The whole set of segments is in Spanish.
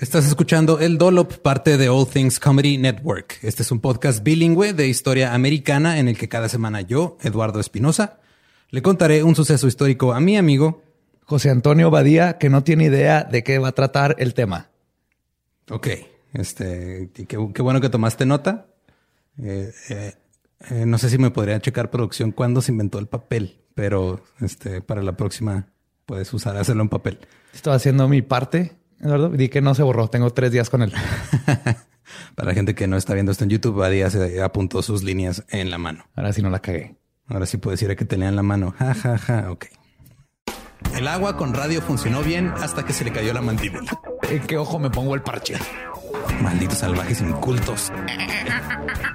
Estás escuchando El Dolop, parte de All Things Comedy Network. Este es un podcast bilingüe de historia americana en el que cada semana yo, Eduardo Espinosa, le contaré un suceso histórico a mi amigo José Antonio Badía, que no tiene idea de qué va a tratar el tema. Ok, este, qué, bueno que tomaste nota. Eh, eh, eh, no sé si me podría checar producción cuándo se inventó el papel, pero este, para la próxima puedes usar hacerlo en papel. Estoy haciendo mi parte, Eduardo. Di que no se borró. Tengo tres días con él. para la gente que no está viendo esto en YouTube, Badía se apuntó sus líneas en la mano. Ahora sí no la cagué. Ahora sí puedo decir que tenía en la mano. Ja, ja, ja. Ok. El agua con radio funcionó bien hasta que se le cayó la mandíbula. ¿En qué ojo me pongo el parche? Malditos salvajes incultos.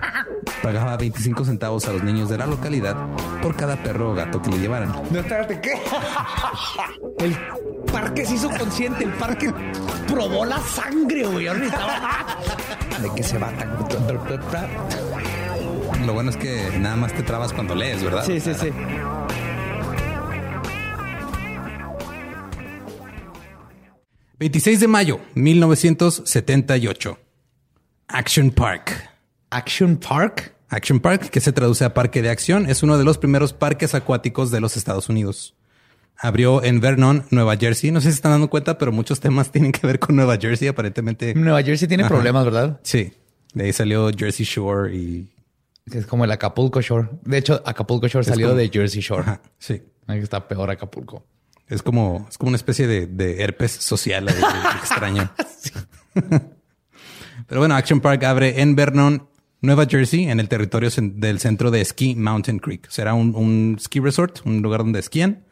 Pagaba 25 centavos a los niños de la localidad por cada perro o gato que le llevaran. No, espérate, ¿qué? El parque se hizo consciente, el parque probó la sangre, güey. ¿De qué se va tan? Lo bueno es que nada más te trabas cuando lees, ¿verdad? Sí, sí, sí. ...26 de mayo, 1978. Action Park. Action Park. Action Park, que se traduce a Parque de Acción, es uno de los primeros parques acuáticos de los Estados Unidos. Abrió en Vernon, Nueva Jersey. No sé si se están dando cuenta, pero muchos temas tienen que ver con Nueva Jersey. Aparentemente. Nueva Jersey tiene Ajá. problemas, ¿verdad? Sí. De ahí salió Jersey Shore y. Es como el Acapulco Shore. De hecho, Acapulco Shore salió como- de Jersey Shore. Ajá, sí. Ahí está peor Acapulco. Es como, es como una especie de, de herpes social extraño. Pero bueno, Action Park abre en Vernon, Nueva Jersey, en el territorio del centro de esquí Mountain Creek. Será un, un ski resort, un lugar donde esquían.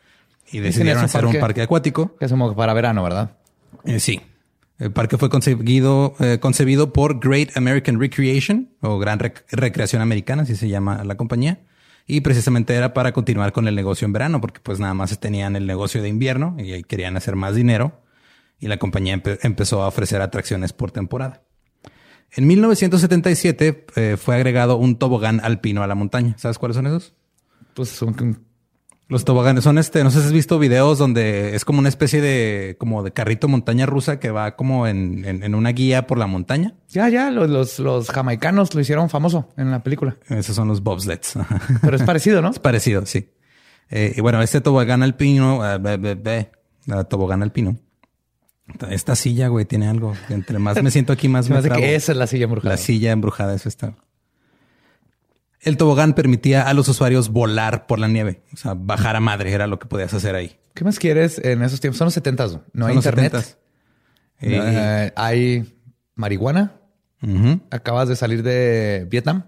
Y decidieron hacer un parque- parque acuático. Que es como para verano, ¿verdad? Eh, sí. El parque fue concebido, eh, concebido por Great American Recreation o Gran Rec- Recreación Americana, así se llama la compañía. Y precisamente era para continuar con el negocio en verano, porque pues nada más tenían el negocio de invierno y ahí querían hacer más dinero. Y la compañía empe- empezó a ofrecer atracciones por temporada. En 1977 eh, fue agregado un tobogán alpino a la montaña. ¿Sabes cuáles son esos? Pues son Los toboganes son este, no sé si has visto videos donde es como una especie de, como de carrito montaña rusa que va como en, en- en una guía por la montaña. Ya, ya, los, los, los jamaicanos lo hicieron famoso en la película. Esos son los bobsleds. Pero es parecido, ¿no? Es parecido, sí. Eh, y bueno, este tobogán alpino, eh, be- be- be, tobogán alpino. Esta silla, güey, tiene algo. Entre más me siento aquí, más me trabo. que esa es la silla embrujada. La silla embrujada, eso está. El tobogán permitía a los usuarios volar por la nieve. O sea, bajar a madre era lo que podías hacer ahí. ¿Qué más quieres en esos tiempos? Son los 70 No Son hay los internet. 70s. Eh, Eh, hay marihuana. Acabas de salir de Vietnam.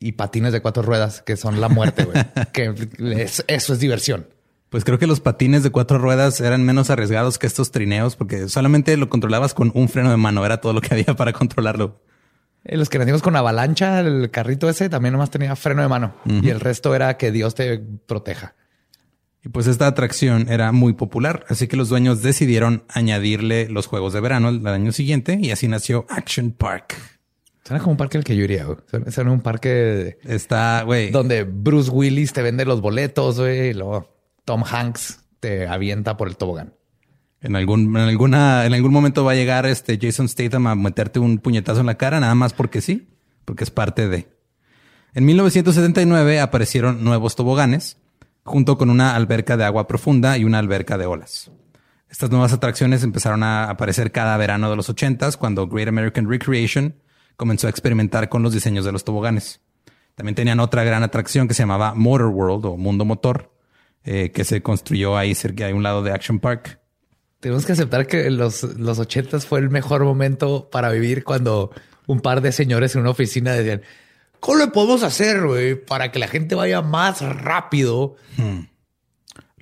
Y patines de cuatro ruedas, que son la muerte, güey. que es- eso es diversión. Pues creo que los patines de cuatro ruedas eran menos arriesgados que estos trineos porque solamente lo controlabas con un freno de mano. Era todo lo que había para controlarlo. Eh, Los que nacimos con avalancha, el carrito ese también nomás tenía freno de mano. Y el resto era que Dios te proteja. Y pues esta atracción era muy popular, así que los dueños decidieron añadirle los juegos de verano al año siguiente y así nació Action Park. Suena como un parque al que yo iría. güey. Suena un parque Está, güey. donde Bruce Willis te vende los boletos, güey. Y luego Tom Hanks te avienta por el tobogán. En algún, en alguna, en algún momento va a llegar este Jason Statham a meterte un puñetazo en la cara, nada más porque sí, porque es parte de. En 1979 aparecieron nuevos toboganes, junto con una alberca de agua profunda y una alberca de olas. Estas nuevas atracciones empezaron a aparecer cada verano de los 80s, cuando Great American Recreation comenzó a experimentar con los diseños de los toboganes. También tenían otra gran atracción que se llamaba Motor World o Mundo Motor, eh, que se construyó ahí cerca de un lado de Action Park. Tenemos que aceptar que los, los ochentas fue el mejor momento para vivir cuando un par de señores en una oficina decían, ¿cómo le podemos hacer, para que la gente vaya más rápido?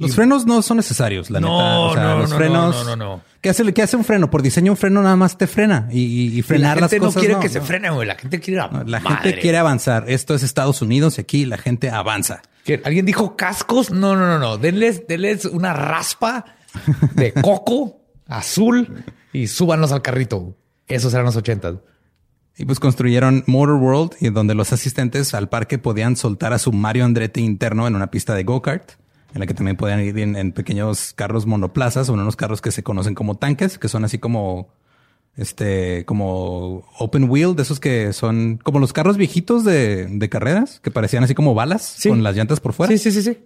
Los frenos no son necesarios, la No, neta. O sea, no, los no, frenos. no, no, no. ¿Qué hace, ¿Qué hace un freno? Por diseño, un freno nada más te frena y, y- y Y la frenar las gente cosas. no quiere no, que se no. frene, güey. La gente quiere ir a No, La madre. gente quiere avanzar. Esto es Estados Unidos y aquí la gente avanza. ¿Qué? ¿Alguien dijo cascos? No, no, no, no. Denles, denles una raspa de coco azul y súbanlos al carrito. Esos eran los ochentas. Y pues construyeron Motor World, y donde los asistentes al parque podían soltar a su Mario Andretti interno en una pista de go-kart, en la que también podían ir en, en pequeños carros monoplazas o en unos carros que se conocen como tanques, que son así como este, como open wheel, de esos que son como los carros viejitos de, de carreras, que parecían así como balas Sí. con las llantas por fuera. Sí, sí, sí, sí.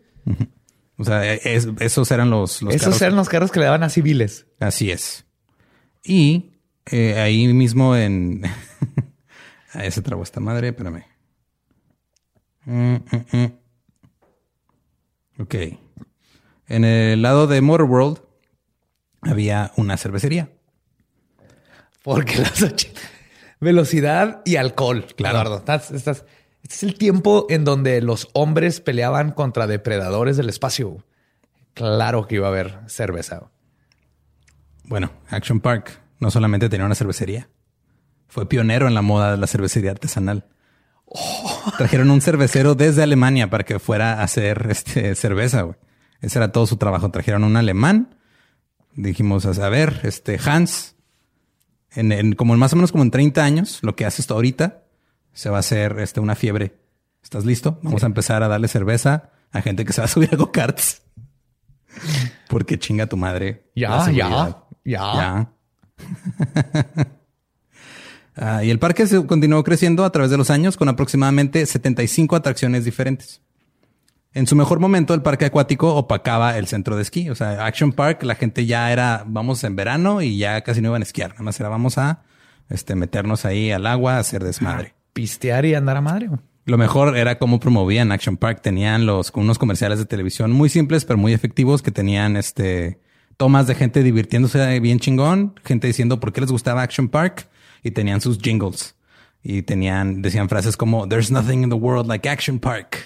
O sea, es- esos eran los, los Esos carros. eran los carros que le daban a civiles. Así es. Y eh, ahí mismo en... ahí se trabó esta madre, espérame. Mm, mm, mm. Ok. En el lado de Motor World había una cervecería. Porque los ochentas... Velocidad y alcohol. Claro. Eduardo. Estás- estás- Este es el tiempo en donde los hombres peleaban contra depredadores del espacio. Claro que iba a haber cerveza. Bueno, Action Park no solamente tenía una cervecería, fue pionero en la moda de la cervecería artesanal. Trajeron un cervecero desde Alemania para que fuera a hacer este, cerveza. güey. Ese era todo su trabajo. Trajeron un alemán. Dijimos, a ver, este Hans, en, en- como más o menos como en 30 años, lo que hace esto ahorita, se va a hacer este, una fiebre. ¿Estás listo? Vamos a empezar a darle cerveza a gente que se va a subir a go-karts. Porque chinga tu madre. Ya, ya. Ya. Ah, y el parque se continuó creciendo a través de los años con aproximadamente 75 atracciones diferentes. En su mejor momento, el parque acuático opacaba el centro de esquí. O sea, Action Park, la gente ya era, vamos en verano y ya casi no iban a esquiar. Nada más era, vamos a este, meternos ahí al agua, a hacer desmadre. Pistear y andar a madre. Lo mejor era cómo promovían Action Park. Tenían los unos comerciales de televisión muy simples, pero muy efectivos, que tenían este tomas de gente divirtiéndose bien chingón, gente diciendo por qué les gustaba Action Park y tenían sus jingles y tenían decían frases como There's nothing in the world like Action Park.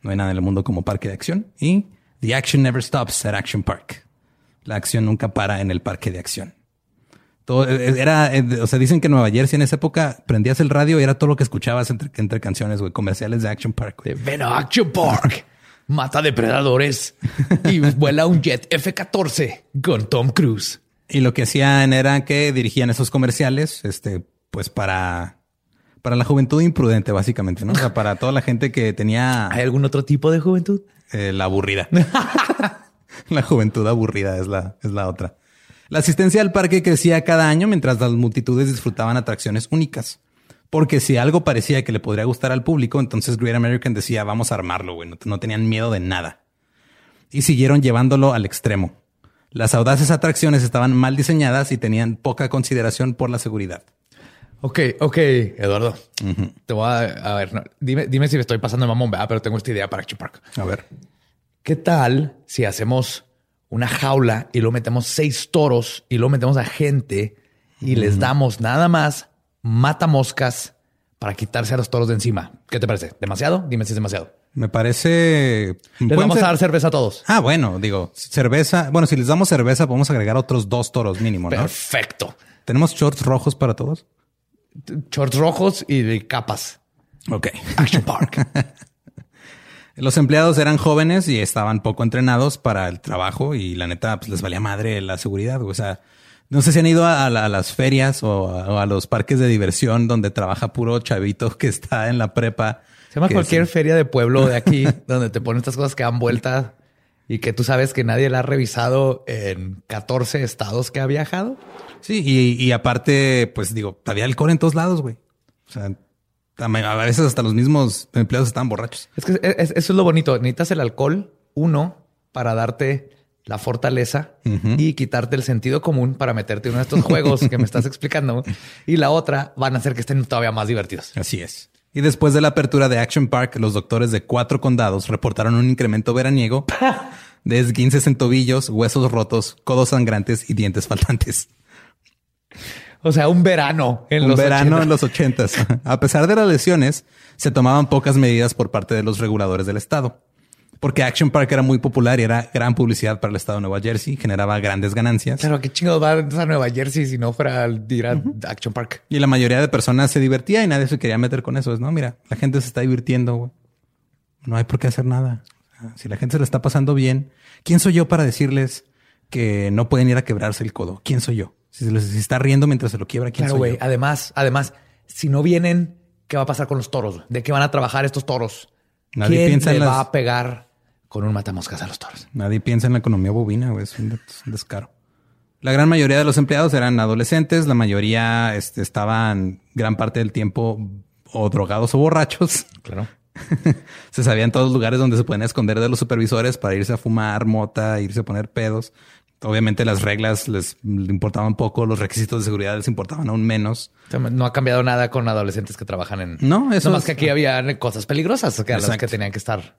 No hay nada en el mundo como parque de acción y The action never stops at Action Park. La acción nunca para en el parque de acción. Todo eh, era, eh, o sea, dicen que en Nueva Jersey en esa época prendías el radio y era todo lo que escuchabas entre, entre canciones, güey, comerciales de Action Park. ven a Action Park. Mata depredadores y vuela un jet F-14 con Tom Cruise. Y lo que hacían era que dirigían esos comerciales, este, pues para, Para la juventud imprudente, básicamente, ¿no? O sea, para toda la gente que tenía ¿Hay algún otro tipo de juventud? eh, la aburrida. la juventud aburrida es la, es la otra. La asistencia al parque crecía cada año mientras las multitudes disfrutaban atracciones únicas. Porque si algo parecía que le podría gustar al público, entonces Great American decía, vamos a armarlo, güey. No, no tenían miedo de nada. Y siguieron llevándolo al extremo. Las audaces atracciones estaban mal diseñadas y tenían poca consideración por la seguridad. Ok, ok, Eduardo. Te voy a, a ver, no, dime, dime si me estoy pasando de mamón, ¿verdad? pero tengo esta idea para Action Park. A ver. ¿Qué tal si hacemos una jaula y lo metemos seis toros y lo metemos a gente y les damos nada más mata moscas para quitarse a los toros de encima? ¿Qué te parece? ¿Demasiado? Dime si es demasiado. Me parece... Les vamos ser- a dar cerveza a todos. Ah, bueno, digo, cerveza. Bueno, si les damos cerveza, podemos agregar otros dos toros mínimo, ¿no? Perfecto. ¿Tenemos shorts rojos para todos? Shorts rojos y de capas. Ok. Action Park. Los empleados eran jóvenes y estaban poco entrenados para el trabajo y la neta pues, les valía madre la seguridad. O sea, no sé si han ido a, la- a las ferias o a, o a los parques de diversión donde trabaja puro chavito que está en la prepa. Se llama cualquier feria de pueblo de aquí donde te ponen estas cosas que dan vuelta y que tú sabes que nadie la ha revisado en 14 estados que ha viajado. Sí, y, y aparte, pues digo, había alcohol en todos lados, güey. O sea, a veces hasta los mismos empleados estaban borrachos. Es que es- es- eso es lo bonito. Necesitas el alcohol, uno, para darte la fortaleza y quitarte el sentido común para meterte en uno de estos juegos que me estás explicando. Y la otra van a hacer que estén todavía más divertidos. Así es. Y después de la apertura de Action Park, los doctores de cuatro condados reportaron un incremento veraniego de esguinces en tobillos, huesos rotos, codos sangrantes y dientes faltantes. O sea, un verano en Un los verano 80. en los ochentas. A pesar de las lesiones, se tomaban pocas medidas por parte de los reguladores del estado. Porque Action Park era muy popular y era gran publicidad para el estado de Nueva Jersey, generaba grandes ganancias. Claro, qué chingados va a Nueva Jersey si no fuera al ir a Action Park. Y la mayoría de personas se divertía y nadie se quería meter con eso. Es, no, mira, la gente se está divirtiendo, güey. No hay por qué hacer nada. Sea, Si la gente se lo está pasando bien, ¿quién soy yo para decirles que no pueden ir a quebrarse el codo? ¿Quién soy yo? Si se les si está riendo mientras se lo quiebra, ¿quién Claro, soy yo? Además, además, si no vienen, ¿qué va a pasar con los toros? ¿De qué van a trabajar estos toros? Nadie ¿Quién piensa en le las- va a pegar con un matamoscas a los toros? Nadie piensa en la economía bovina, güey. Es un, de- es un descaro. La gran mayoría de los empleados eran adolescentes. La mayoría este, estaban gran parte del tiempo o drogados o borrachos. Claro. se sabía en todos los lugares donde se pueden esconder de los supervisores para irse a fumar mota, irse a poner pedos. Obviamente las reglas les importaban poco, los requisitos de seguridad les importaban aún menos. No ha cambiado nada con adolescentes que trabajan en. No, eso más es- que aquí había cosas peligrosas que a las que tenían que estar.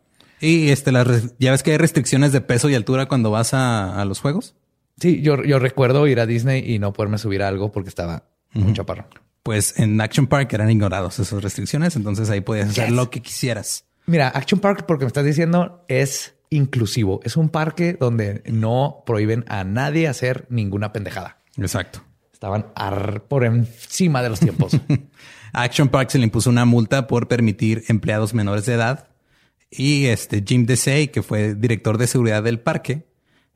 Y este, res- ya ves que hay restricciones de peso y altura cuando vas a, a los juegos. Sí, yo, yo recuerdo ir a Disney y no poderme subir a algo porque estaba un chaparro. Pues en Action Park eran ignorados esas restricciones, entonces ahí podías hacer lo que quisieras. Mira, Action Park, porque me estás diciendo, es inclusivo. Es un parque donde no prohíben a nadie hacer ninguna pendejada. Exacto. Estaban por encima de los tiempos. Action Park se le impuso una multa por permitir empleados menores de edad. Y este Jim Desai, que fue director de seguridad del parque,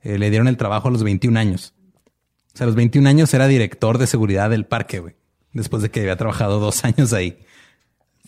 eh, le dieron el trabajo a los 21 años. O sea, a los 21 años era director de seguridad del parque, güey. Después de que había trabajado dos años ahí.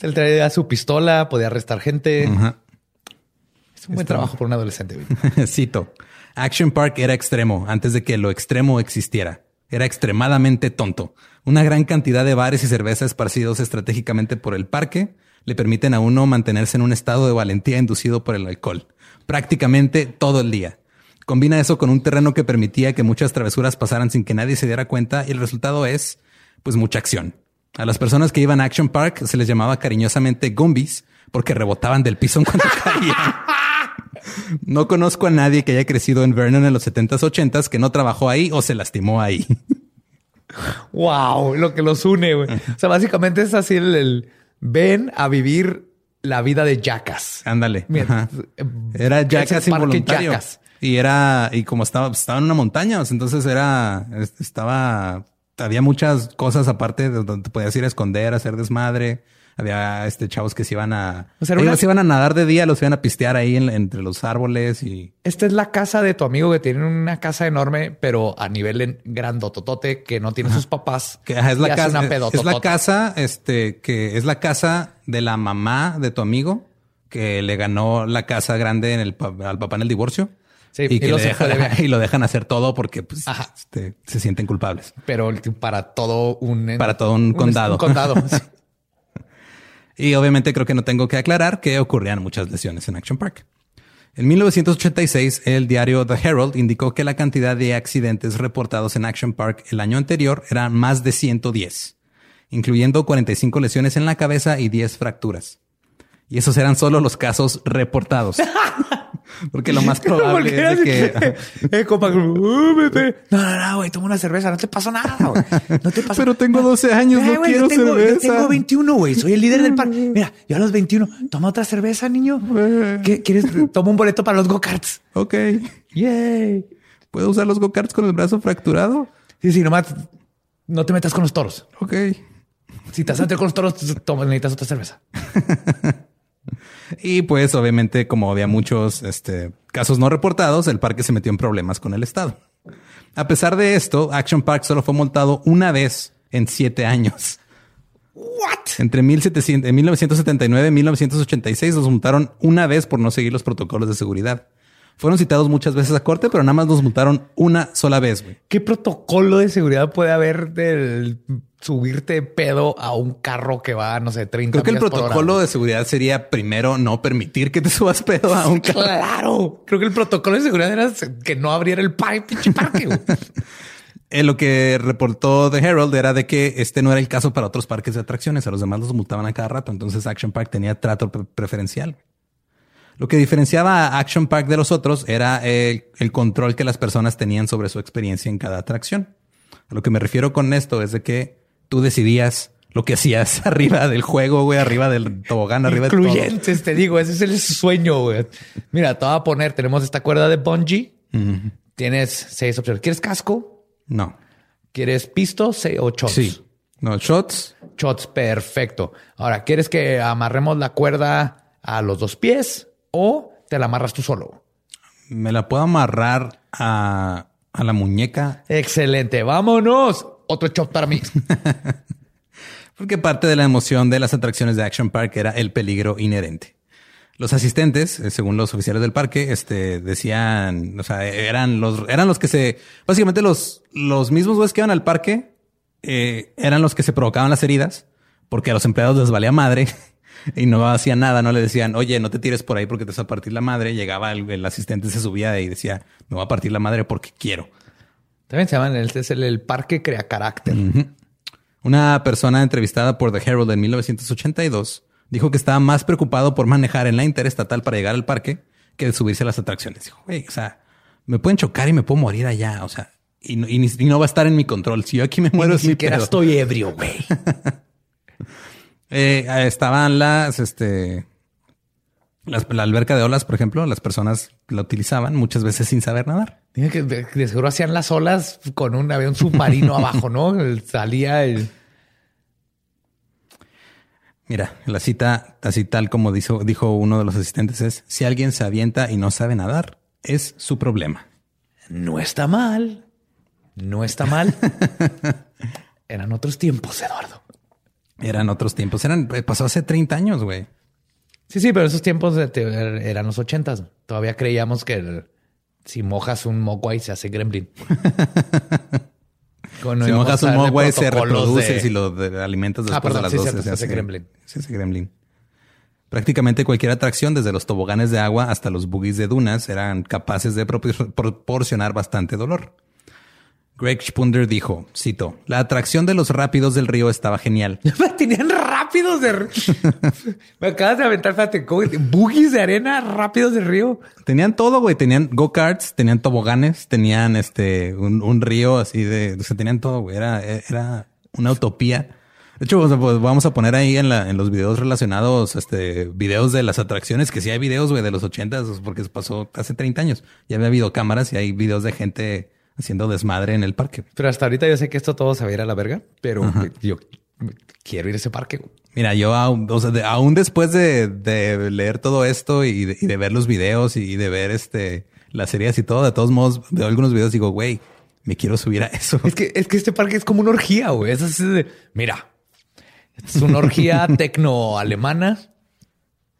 Él traía su pistola, podía arrestar gente. Es un buen trabajo por un adolescente. güey. Cito. Action Park era extremo antes de que lo extremo existiera. Era extremadamente tonto. Una gran cantidad de bares y cerveza esparcidos estratégicamente por el parque le permiten a uno mantenerse en un estado de valentía inducido por el alcohol. Prácticamente todo el día. Combina eso con un terreno que permitía que muchas travesuras pasaran sin que nadie se diera cuenta y el resultado es, pues, mucha acción. A las personas que iban a Action Park se les llamaba cariñosamente Gumbies porque rebotaban del piso en cuanto caían. No conozco a nadie que haya crecido en Vernon en los 70s, 80s que no trabajó ahí o se lastimó ahí. wow, lo que los une. O sea, básicamente es así el- ven a vivir la vida de Jackas. Ándale. Era Jackass involuntario. Jackass. Y era, y como estaba, estaba en una montaña, entonces era, estaba, había muchas cosas aparte de donde te podías ir a esconder, a hacer desmadre. Había este chavos que se iban a, O sea, una- se iban a nadar de día, los iban a pistear ahí en- entre los árboles y Esta es la casa de tu amigo que tiene una casa enorme, pero a nivel en- grandototote que no tiene sus papás. que es la casa, es la casa, este, que es la casa de la mamá de tu amigo que le ganó la casa grande en el, al papá en el divorcio. Sí, y, y que lo fue de y lo dejan hacer todo porque pues, este, se sienten culpables. Pero para todo un... Para todo un condado. Un condado. Y obviamente creo que no tengo que aclarar que ocurrían muchas lesiones en Action Park. En 1986, el diario The Herald indicó que la cantidad de accidentes reportados en Action Park el año anterior era más de 110, incluyendo 45 lesiones en la cabeza y 10 fracturas. Y esos eran solo los casos reportados. Porque lo más probable es de que... eh, compa, uh. No, no, no, güey, toma una cerveza, no te pasó nada, güey. No te pasa Pero tengo 12 años, no güey, quiero yo tengo, cerveza. Yo tengo 21, güey. Soy el líder del parque. Mira, yo a los 21. Toma otra cerveza, niño. ¿Qué, ¿Quieres? Toma un boleto para los go-karts. Ok. Yay. ¿Puedo usar los go-karts con el brazo fracturado? Sí, sí, nomás no te metas con los toros. Ok. Si te meter con los toros, necesitas otra cerveza. Y pues obviamente como había muchos este, casos no reportados, el parque se metió en problemas con el Estado. A pesar de esto, Action Park solo fue multado una vez en siete años. What? Entre 1700 en 1979 y 1986 los multaron una vez por no seguir los protocolos de seguridad. Fueron citados muchas veces a corte, pero nada más los multaron una sola vez, güey. ¿Qué protocolo de seguridad puede haber del subirte pedo a un carro que va, no sé, 30 Creo que el protocolo de seguridad sería primero no permitir que te subas pedo a un carro. Claro. Creo que el protocolo de seguridad era que no abriera el pinche parque. Eh, lo que reportó The Herald era de que este no era el caso para otros parques de atracciones. A los demás los multaban a cada rato. Entonces Action Park tenía trato pre- preferencial. Lo que diferenciaba a Action Park de los otros era el, el control que las personas tenían sobre su experiencia en cada atracción. A lo que me refiero con esto es de que tú decidías lo que hacías arriba del juego, güey, arriba del tobogán, arriba de todo. Incluyentes, te digo, ese es el sueño, güey. Mira, te voy a poner, tenemos esta cuerda de bungee. Tienes seis opciones. ¿Quieres casco? No. ¿Quieres pisto? O shots. Sí. No, shots. Shots, perfecto. Ahora, ¿quieres que amarremos la cuerda a los dos pies o te la amarras tú solo? Me la puedo amarrar a, a la muñeca Excelente, vámonos. Otro shot para mí. Porque parte de la emoción de las atracciones de Action Park era el peligro inherente. Los asistentes, eh, según los oficiales del parque, este, decían, o sea, eran los, eran los que se, básicamente los, los mismos güeyes que iban al parque, eh, eran los que se provocaban las heridas, porque a los empleados les valía madre y no hacían nada, no le decían, oye, no te tires por ahí porque te vas a partir la madre. Llegaba el, el asistente, se subía y decía, me voy a partir la madre porque quiero. También se llaman, este es el, el parque crea carácter. Una persona entrevistada por The Herald en 1982 dijo que estaba más preocupado por manejar en la interestatal para llegar al parque que de subirse a las atracciones. Dijo, güey, o sea, me pueden chocar y me puedo morir allá. O sea, y no, y no va a estar en mi control. Si yo aquí me muero, Ni siquiera estoy ebrio, güey. Eh, estaban las, este, las, la alberca de olas, por ejemplo, las personas la utilizaban muchas veces sin saber nadar. Dije que de, de seguro hacían las olas con un un submarino abajo, ¿no? El- Salía el Mira, la cita, así tal como dijo, dijo uno de los asistentes es, si alguien se avienta y no sabe nadar, es su problema. no está mal. No está mal. Eran otros tiempos, Eduardo. Eran otros tiempos. Eran, eh, pasó hace 30 años, güey. Sí, sí, pero esos tiempos te- eran los ochentas. Todavía creíamos que el- si mojas un mogwai se hace gremlin. Cuando Si mojas un mogwai, se reproduce. de- Si lo de- alimentas después Ah, perdón, de las sí, 12, cierto, se hace gremlin. Se hace gremlin. Prácticamente cualquier atracción, desde los toboganes de agua hasta los boogies de dunas, eran capaces de propor- proporcionar bastante dolor. Greg Spunder dijo, cito, la atracción de los rápidos del río estaba genial. Tenían rápidos de... Me acabas de aventar, fíjate, boogies de arena rápidos de río. Tenían todo, güey. Tenían go-karts, tenían toboganes, tenían este un, un río así de, o sea, tenían todo, güey. Era, era una utopía. De hecho, pues, vamos a poner ahí en, la, en los videos relacionados, este, videos de las atracciones, que sí hay videos, güey, de los ochentas, porque se pasó hace 30 años. Ya había habido cámaras y hay videos de gente haciendo desmadre en el parque. Pero hasta ahorita yo sé que esto todo se va a ir a la verga, pero yo quiero ir a ese parque. Mira, yo aún, o sea, de- aún después de, de leer todo esto y de, y de ver los videos y de ver este las series y todo, de todos modos veo algunos videos y digo, güey, me quiero subir a eso. Es que, es que este parque es como una orgía, güey. Es así de, mira, es una orgía tecno-alemana.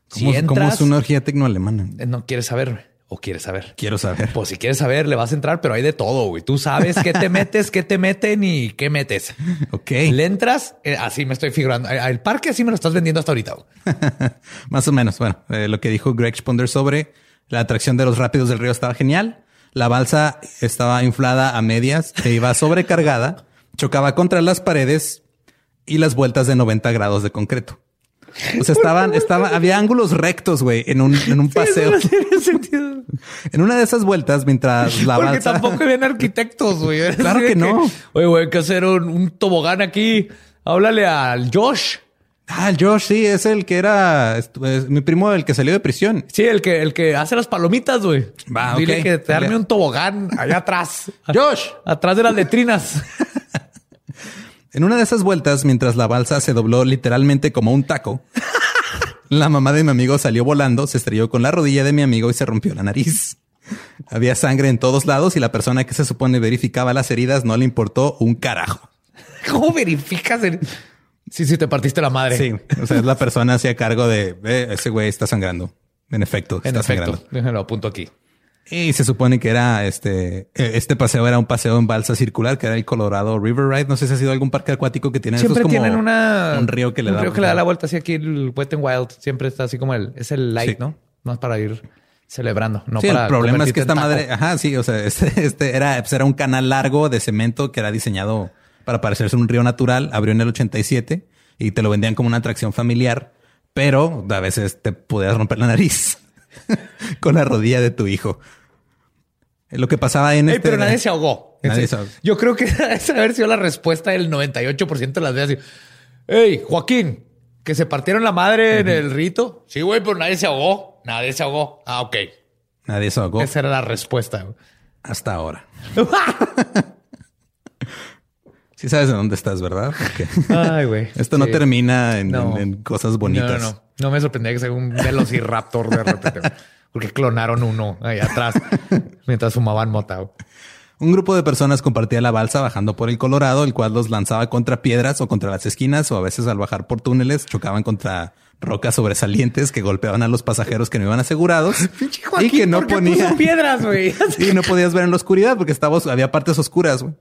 Si ¿Cómo, cómo es una orgía tecnoalemana? eh, no quieres saber o quieres saber. Quiero saber. Pues si quieres saber, le vas a entrar, pero hay de todo, güey. Tú sabes qué te metes, qué te meten y qué metes. Ok. Le entras, eh, así me estoy figurando. El parque así me lo estás vendiendo hasta ahorita. Más o menos. Bueno, eh, lo que dijo Greg Sponder sobre la atracción de los rápidos del río estaba genial. La balsa estaba inflada a medias e iba sobrecargada, chocaba contra las paredes y las vueltas de 90 grados de concreto. O sea, estaban, estaba, había ángulos rectos, güey, en un, en un paseo. Eso no tiene sentido. En una de esas vueltas, mientras la Porque balsa. tampoco habían arquitectos, güey. Claro que no. Oye, güey, hay que hacer un, un tobogán aquí. Háblale al Josh. Ah, el Josh, sí, es el que era es mi primo, el que salió de prisión. Sí, el que, el que hace las palomitas, güey. Va, Dile que te arme un tobogán allá atrás. Josh. Atrás de las letrinas. En una de esas vueltas, mientras la balsa se dobló literalmente como un taco, la mamá de mi amigo salió volando, se estrelló con la rodilla de mi amigo y se rompió la nariz. Había sangre en todos lados y la persona que se supone verificaba las heridas no le importó un carajo. ¿Cómo verificas? el- Sí, sí, te partiste la madre. Sí, o sea, es la persona hacia cargo de "Eh, ese güey está sangrando. En efecto, En está efecto. sangrando. Déjalo apunto aquí. Y se supone que era este, eh, este paseo era un paseo en balsa circular, que era el Colorado River Ride. No sé si ha sido algún parque acuático que tiene Siempre como tienen una... un río que le un da río que le da la vuelta así aquí el Wet n Wild. Siempre está así como el... Es el light, Sí. ¿no? Más para ir celebrando. No sí, para el problema es que esta madre, ajá, sí, o sea, este, este era, pues era un canal largo de cemento que era diseñado para parecerse un río natural. Abrió en el 87 y te lo vendían como una atracción familiar, pero a veces te podías romper la nariz con la rodilla de tu hijo. Lo que pasaba en Ey, este. pero nadie se ahogó. Nadie se ahogó. Yo creo que esa haber sido la respuesta del 98% de las veces. Hey, Joaquín, que se partieron la madre en el rito. Sí, güey, pero nadie se ahogó. Nadie se ahogó. Ah, ok. Nadie se ahogó Esa era la respuesta. hasta ahora. Sí sabes de dónde estás, ¿verdad? Porque Ay, güey. esto no termina en, No. en- en cosas bonitas. no, no. No me sorprendía que sea un velociraptor de repente. Porque clonaron uno ahí atrás mientras fumaban mota. Un grupo de personas compartía la balsa bajando por el Colorado, el cual los lanzaba contra piedras o contra las esquinas, o a veces al bajar por túneles chocaban contra rocas sobresalientes que golpeaban a los pasajeros que no iban asegurados y que no ¿por qué ponían piedras, güey. y no podías ver en la oscuridad porque estaba, había partes oscuras. güey.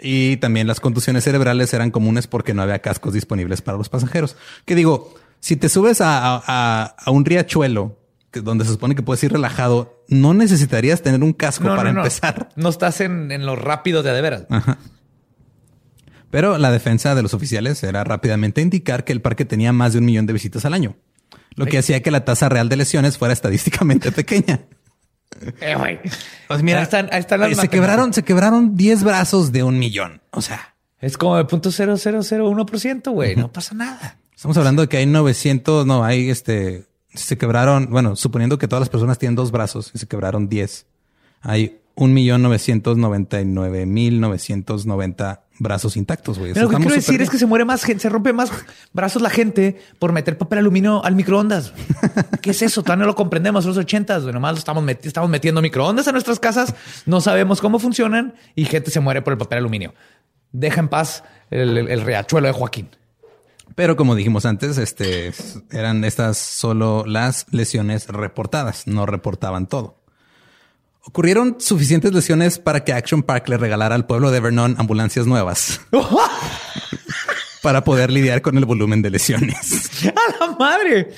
Y también las contusiones cerebrales eran comunes porque no había cascos disponibles para los pasajeros. Que digo, si te subes a, a- un riachuelo donde se supone que puedes ir relajado, no necesitarías tener un casco No, para no, empezar. No estás en, en lo rápido de veras. Pero la defensa de los oficiales era rápidamente indicar que el parque tenía más de un millón de visitas al año, lo que hacía que la tasa real de lesiones fuera estadísticamente pequeña. Eh, güey. Pues mira, Ahí están, ahí están las eh, se quebraron, se quebraron 10 brazos de un millón. O sea, Es como el punto cero cero cero uno por ciento, güey. No pasa nada. estamos hablando de que hay 900, no, hay este, se quebraron, bueno, suponiendo que todas las personas tienen dos brazos y se quebraron 10, hay un millón novecientos noventa y nueve mil novecientos noventa brazos intactos, güey. Pero lo que quiero decir es que se muere más gente, se rompe más brazos la gente por meter papel aluminio al microondas. ¿Qué es eso? Todavía no lo comprendemos. Los ochentas, güey. Nomás estamos, meti- estamos metiendo microondas a nuestras casas. No sabemos cómo funcionan y gente se muere por el papel aluminio. Deja en paz el, el- el riachuelo de Joaquín. Pero como dijimos antes, este eran estas solo las lesiones reportadas, no reportaban todo. Ocurrieron suficientes lesiones para que Action Park le regalara al pueblo de Vernon ambulancias nuevas para poder lidiar con el volumen de lesiones. ¡A la madre!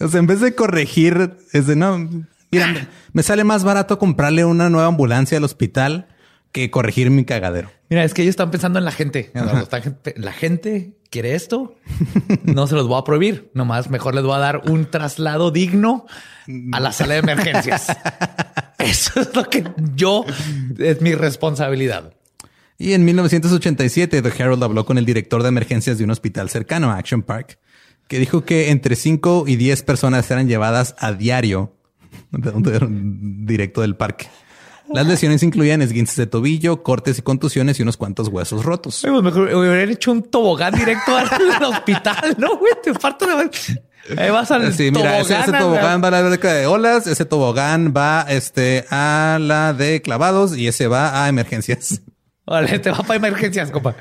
O sea, en vez de corregir, es de no, mira, me- me sale más barato comprarle una nueva ambulancia al hospital que corregir mi cagadero. Mira, es que ellos están pensando en la gente. La gente quiere esto. No se los voy a prohibir. Nomás mejor les voy a dar un traslado digno a la sala de emergencias. Eso es lo que yo es mi responsabilidad. Y en 1987, The Herald habló con el director de emergencias de un hospital cercano a Action Park, que dijo que entre 5 y 10 personas eran llevadas a diario directo del parque Las lesiones incluían esguinces de tobillo, cortes y contusiones y unos cuantos huesos rotos. Pues mejor hubieran hecho un tobogán directo al hospital, ¿no? Güey, te parto de... Ahí vas al Sí, mira, ese, ese tobogán va a la alberca de olas, ese tobogán va este, a la de clavados y ese va a emergencias. Vale, te va para emergencias, compa.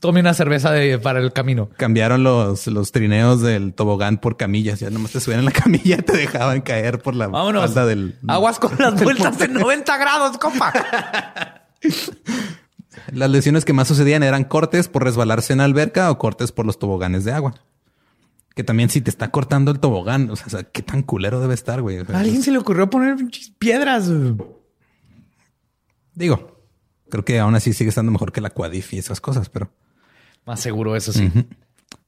Tome una cerveza de, para el camino. Cambiaron los, los trineos del tobogán por camillas. Ya nomás te subían en la camilla y te dejaban caer por la Vámonos. falda del... Aguas con las vueltas de 90 grados, compa. Las lesiones que más sucedían eran cortes por resbalarse en alberca o cortes por los toboganes de agua. Que también si te está cortando el tobogán, o sea, qué tan culero debe estar, güey. ¿A alguien se le ocurrió poner piedras. Digo, creo que aún así sigue estando mejor que la Quadif y esas cosas, pero Más seguro, eso sí.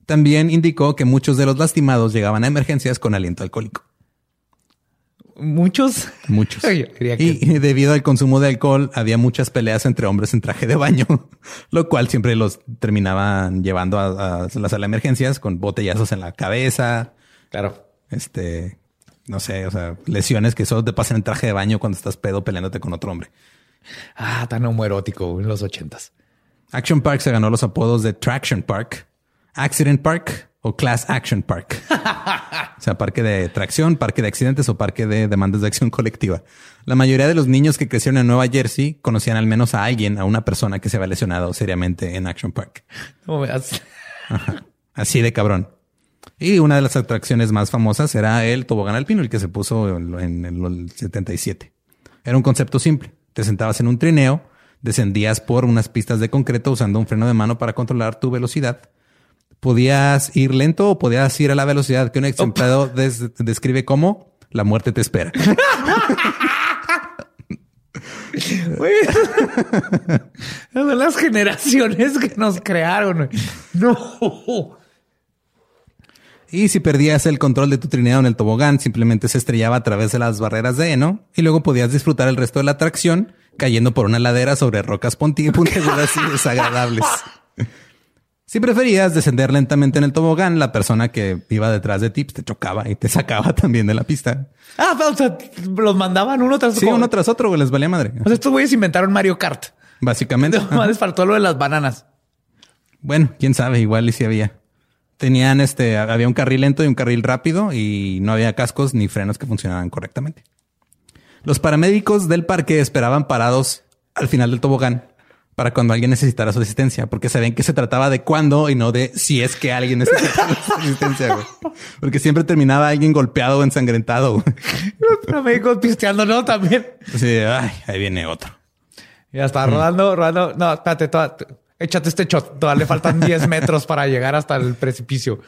también indicó que muchos de los lastimados llegaban a emergencias con aliento alcohólico. Muchos. Muchos. Que- Y debido al consumo de alcohol, había muchas peleas entre hombres en traje de baño, lo cual siempre los terminaban llevando a, a la sala de emergencias con botellazos en la cabeza, Claro. este, no sé, o sea, lesiones que solo te pasan en traje de baño cuando estás pedo peleándote con otro hombre. Ah, tan homoerótico en los ochentas. Action Park se ganó los apodos de Traction Park, Accident Park o Class Action Park. o sea, parque de tracción, parque de accidentes o parque de demandas de acción colectiva. La mayoría de los niños que crecieron en Nueva Jersey conocían al menos a alguien, a una persona que se había lesionado seriamente en Action Park. No veas. Así de cabrón. Y una de las atracciones más famosas era el tobogán alpino, el que se puso en, en el 77. Era un concepto simple. Te sentabas en un trineo, descendías por unas pistas de concreto usando un freno de mano para controlar tu velocidad. Podías ir lento o podías ir a la velocidad que un exemplado des- describe como la muerte te espera. Las generaciones que nos crearon. No. Y si perdías el control de tu trineo en el tobogán, simplemente se estrellaba a través de las barreras de heno y luego podías disfrutar el resto de la atracción cayendo por una ladera sobre rocas puntiagudas y desagradables. Si preferías descender lentamente en el tobogán, la persona que iba detrás de ti pues, te chocaba y te sacaba también de la pista. Ah, o sea, los mandaban uno tras Sí, otro. uno tras otro, güey, les valía madre. O sea, estos güeyes inventaron Mario Kart. Básicamente. Nomás les faltó lo de las bananas. Bueno, quién sabe, igual y si había. Tenían este, había un carril lento y un carril rápido y no había cascos ni frenos que funcionaban correctamente. Los paramédicos del parque esperaban parados al final del tobogán para cuando alguien necesitara su asistencia, porque sabían que se trataba de cuándo y no de si es que alguien necesitaba su asistencia, güey. Porque siempre terminaba alguien golpeado o ensangrentado. güey. Los paramédicos pisteando, ¿no? También. De, ay, ahí viene otro. Ya está rodando, rodando. No, espérate, toda- échate este shot. Todavía le faltan 10 metros para llegar hasta el precipicio.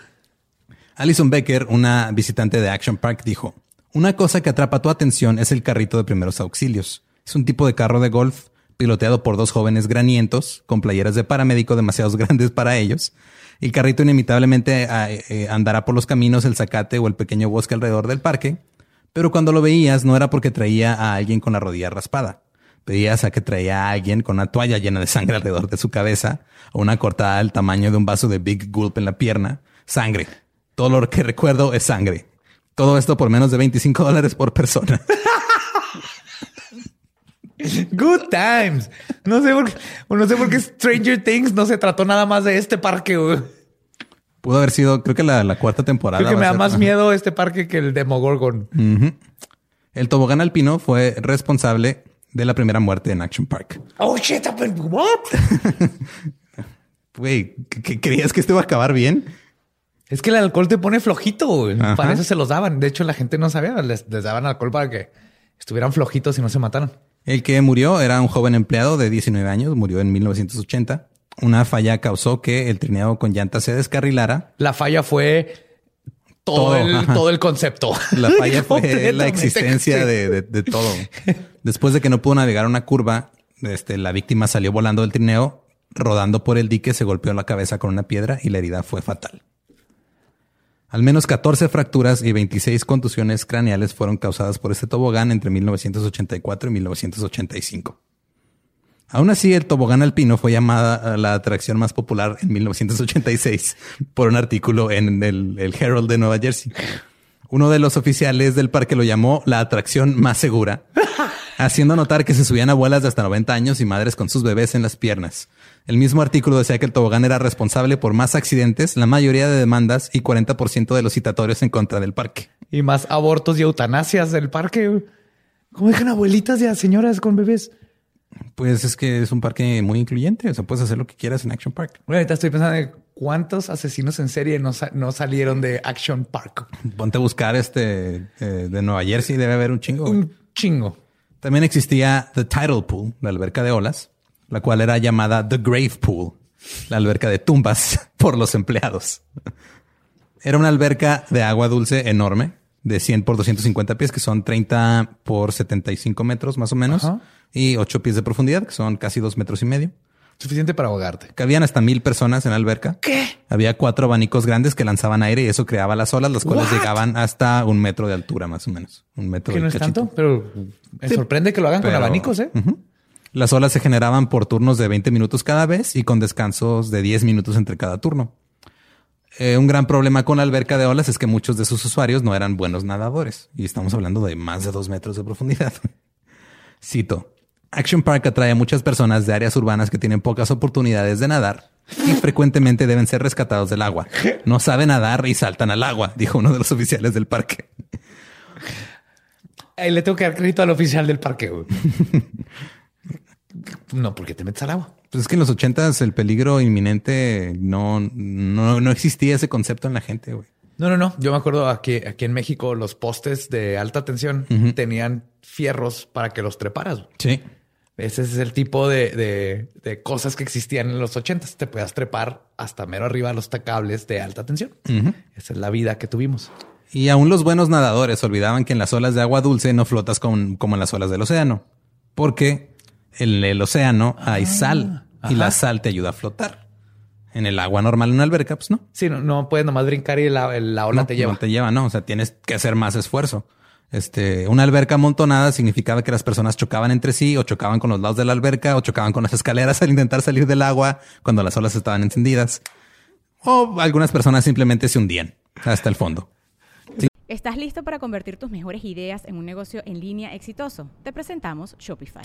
Alison Becker, una visitante de Action Park, dijo, una cosa que atrapa tu atención es el carrito de primeros auxilios. Es un tipo de carro de golf piloteado por dos jóvenes granientos con playeras de paramédico demasiado grandes para ellos. El carrito inevitablemente eh, eh, andará por los caminos, el zacate o el pequeño bosque alrededor del parque, pero cuando lo veías no era porque traía a alguien con la rodilla raspada. Veías a que traía a alguien con una toalla llena de sangre alrededor de su cabeza o una cortada del tamaño de un vaso de Big Gulp en la pierna. Sangre. Todo lo que recuerdo es sangre. Todo esto por menos de 25 dólares por persona. Good times. No sé por qué, no sé por qué Stranger Things no se trató nada más de este parque. güey. Pudo haber sido, creo que la, la cuarta temporada. Creo que me da ser. más Ajá. miedo este parque que el Demogorgon. El tobogán alpino fue responsable de la primera muerte en Action Park. Oh shit, what? Güey, ¿qué- qué- ¿creías que esto iba a acabar bien? Es que el alcohol te pone flojito. güey. Para eso se los daban. De hecho, la gente no sabía. Les, les daban alcohol para que estuvieran flojitos y no se mataran. El que murió era un joven empleado de 19 años, murió en 1980. Una falla causó que el trineo con llantas se descarrilara. La falla fue todo, Todo, el, todo el concepto. La falla fue la existencia de- de todo. Después de que no pudo navegar una curva, este, la víctima salió volando del trineo, rodando por el dique, se golpeó la cabeza con una piedra y la herida fue fatal. Al menos 14 fracturas y 26 contusiones craneales fueron causadas por este tobogán entre 1984 y 1985. Aún así, el tobogán alpino fue llamada la atracción más popular en 1986 por un artículo en el, el Herald de Nueva Jersey. Uno de los oficiales del parque lo llamó la atracción más segura. haciendo notar que se subían abuelas de hasta 90 años y madres con sus bebés en las piernas. El mismo artículo decía que el tobogán era responsable por más accidentes, la mayoría de demandas y 40% de los citatorios en contra del parque. Y más abortos y eutanasias del parque. ¿Cómo dejan abuelitas y a señoras con bebés? Pues es que es un parque muy incluyente. O sea, puedes hacer lo que quieras en Action Park. Bueno, ahorita estoy pensando en cuántos asesinos en serie no, no salieron de Action Park. Ponte a buscar este eh, de Nueva Jersey. Debe haber un chingo. Un chingo. También existía The Tidal Pool, la alberca de olas, la cual era llamada The Grave Pool, la alberca de tumbas por los empleados. Era una alberca de agua dulce enorme, de 100 por 250 pies, que son 30 por 75 metros más o menos, y 8 pies de profundidad, que son casi 2 metros y medio. Suficiente para ahogarte. Cabían hasta mil personas en la alberca. ¿Qué? Había cuatro abanicos grandes que lanzaban aire y eso creaba las olas, las cuales llegaban hasta un metro de altura, más o menos. Un metro. Que no es tanto, pero me sorprende que lo hagan con abanicos, ¿eh? Las olas se generaban por turnos de 20 minutos cada vez y con descansos de 10 minutos entre cada turno. Eh, un gran problema con la alberca de olas es que muchos de sus usuarios no eran buenos nadadores y estamos hablando de más de dos metros de profundidad. Cito. Action Park atrae a muchas personas de áreas urbanas que tienen pocas oportunidades de nadar y frecuentemente deben ser rescatados del agua. No saben nadar y saltan al agua, dijo uno de los oficiales del parque. Ahí le tengo que dar crédito al oficial del parque. no, porque te metes al agua. Pues es que en los ochentas el peligro inminente no, no, existía ese concepto en la gente. Güey. No, no, no. Yo me acuerdo aquí, aquí en México los postes de alta tensión tenían fierros para que los treparas. Sí. Ese es el tipo de, cosas que existían en los ochentas. Te puedas trepar hasta mero arriba los cables de alta tensión. Esa es la vida que tuvimos. Y aún los buenos nadadores olvidaban que en las olas de agua dulce no flotas como en las olas del océano, porque en el océano hay ah, sal y la sal te ayuda a flotar. En el agua normal, en una alberca, pues no. Sí, no, puedes nomás brincar y la, ola te lleva. No te lleva, no. O sea, tienes que hacer más esfuerzo. Este, una alberca amontonada significaba que las personas chocaban entre sí o chocaban con los lados de la alberca o chocaban con las escaleras al intentar salir del agua cuando las olas estaban encendidas. O algunas personas simplemente se hundían hasta el fondo. ¿Estás listo para convertir tus mejores ideas en un negocio en línea exitoso? Te presentamos Shopify.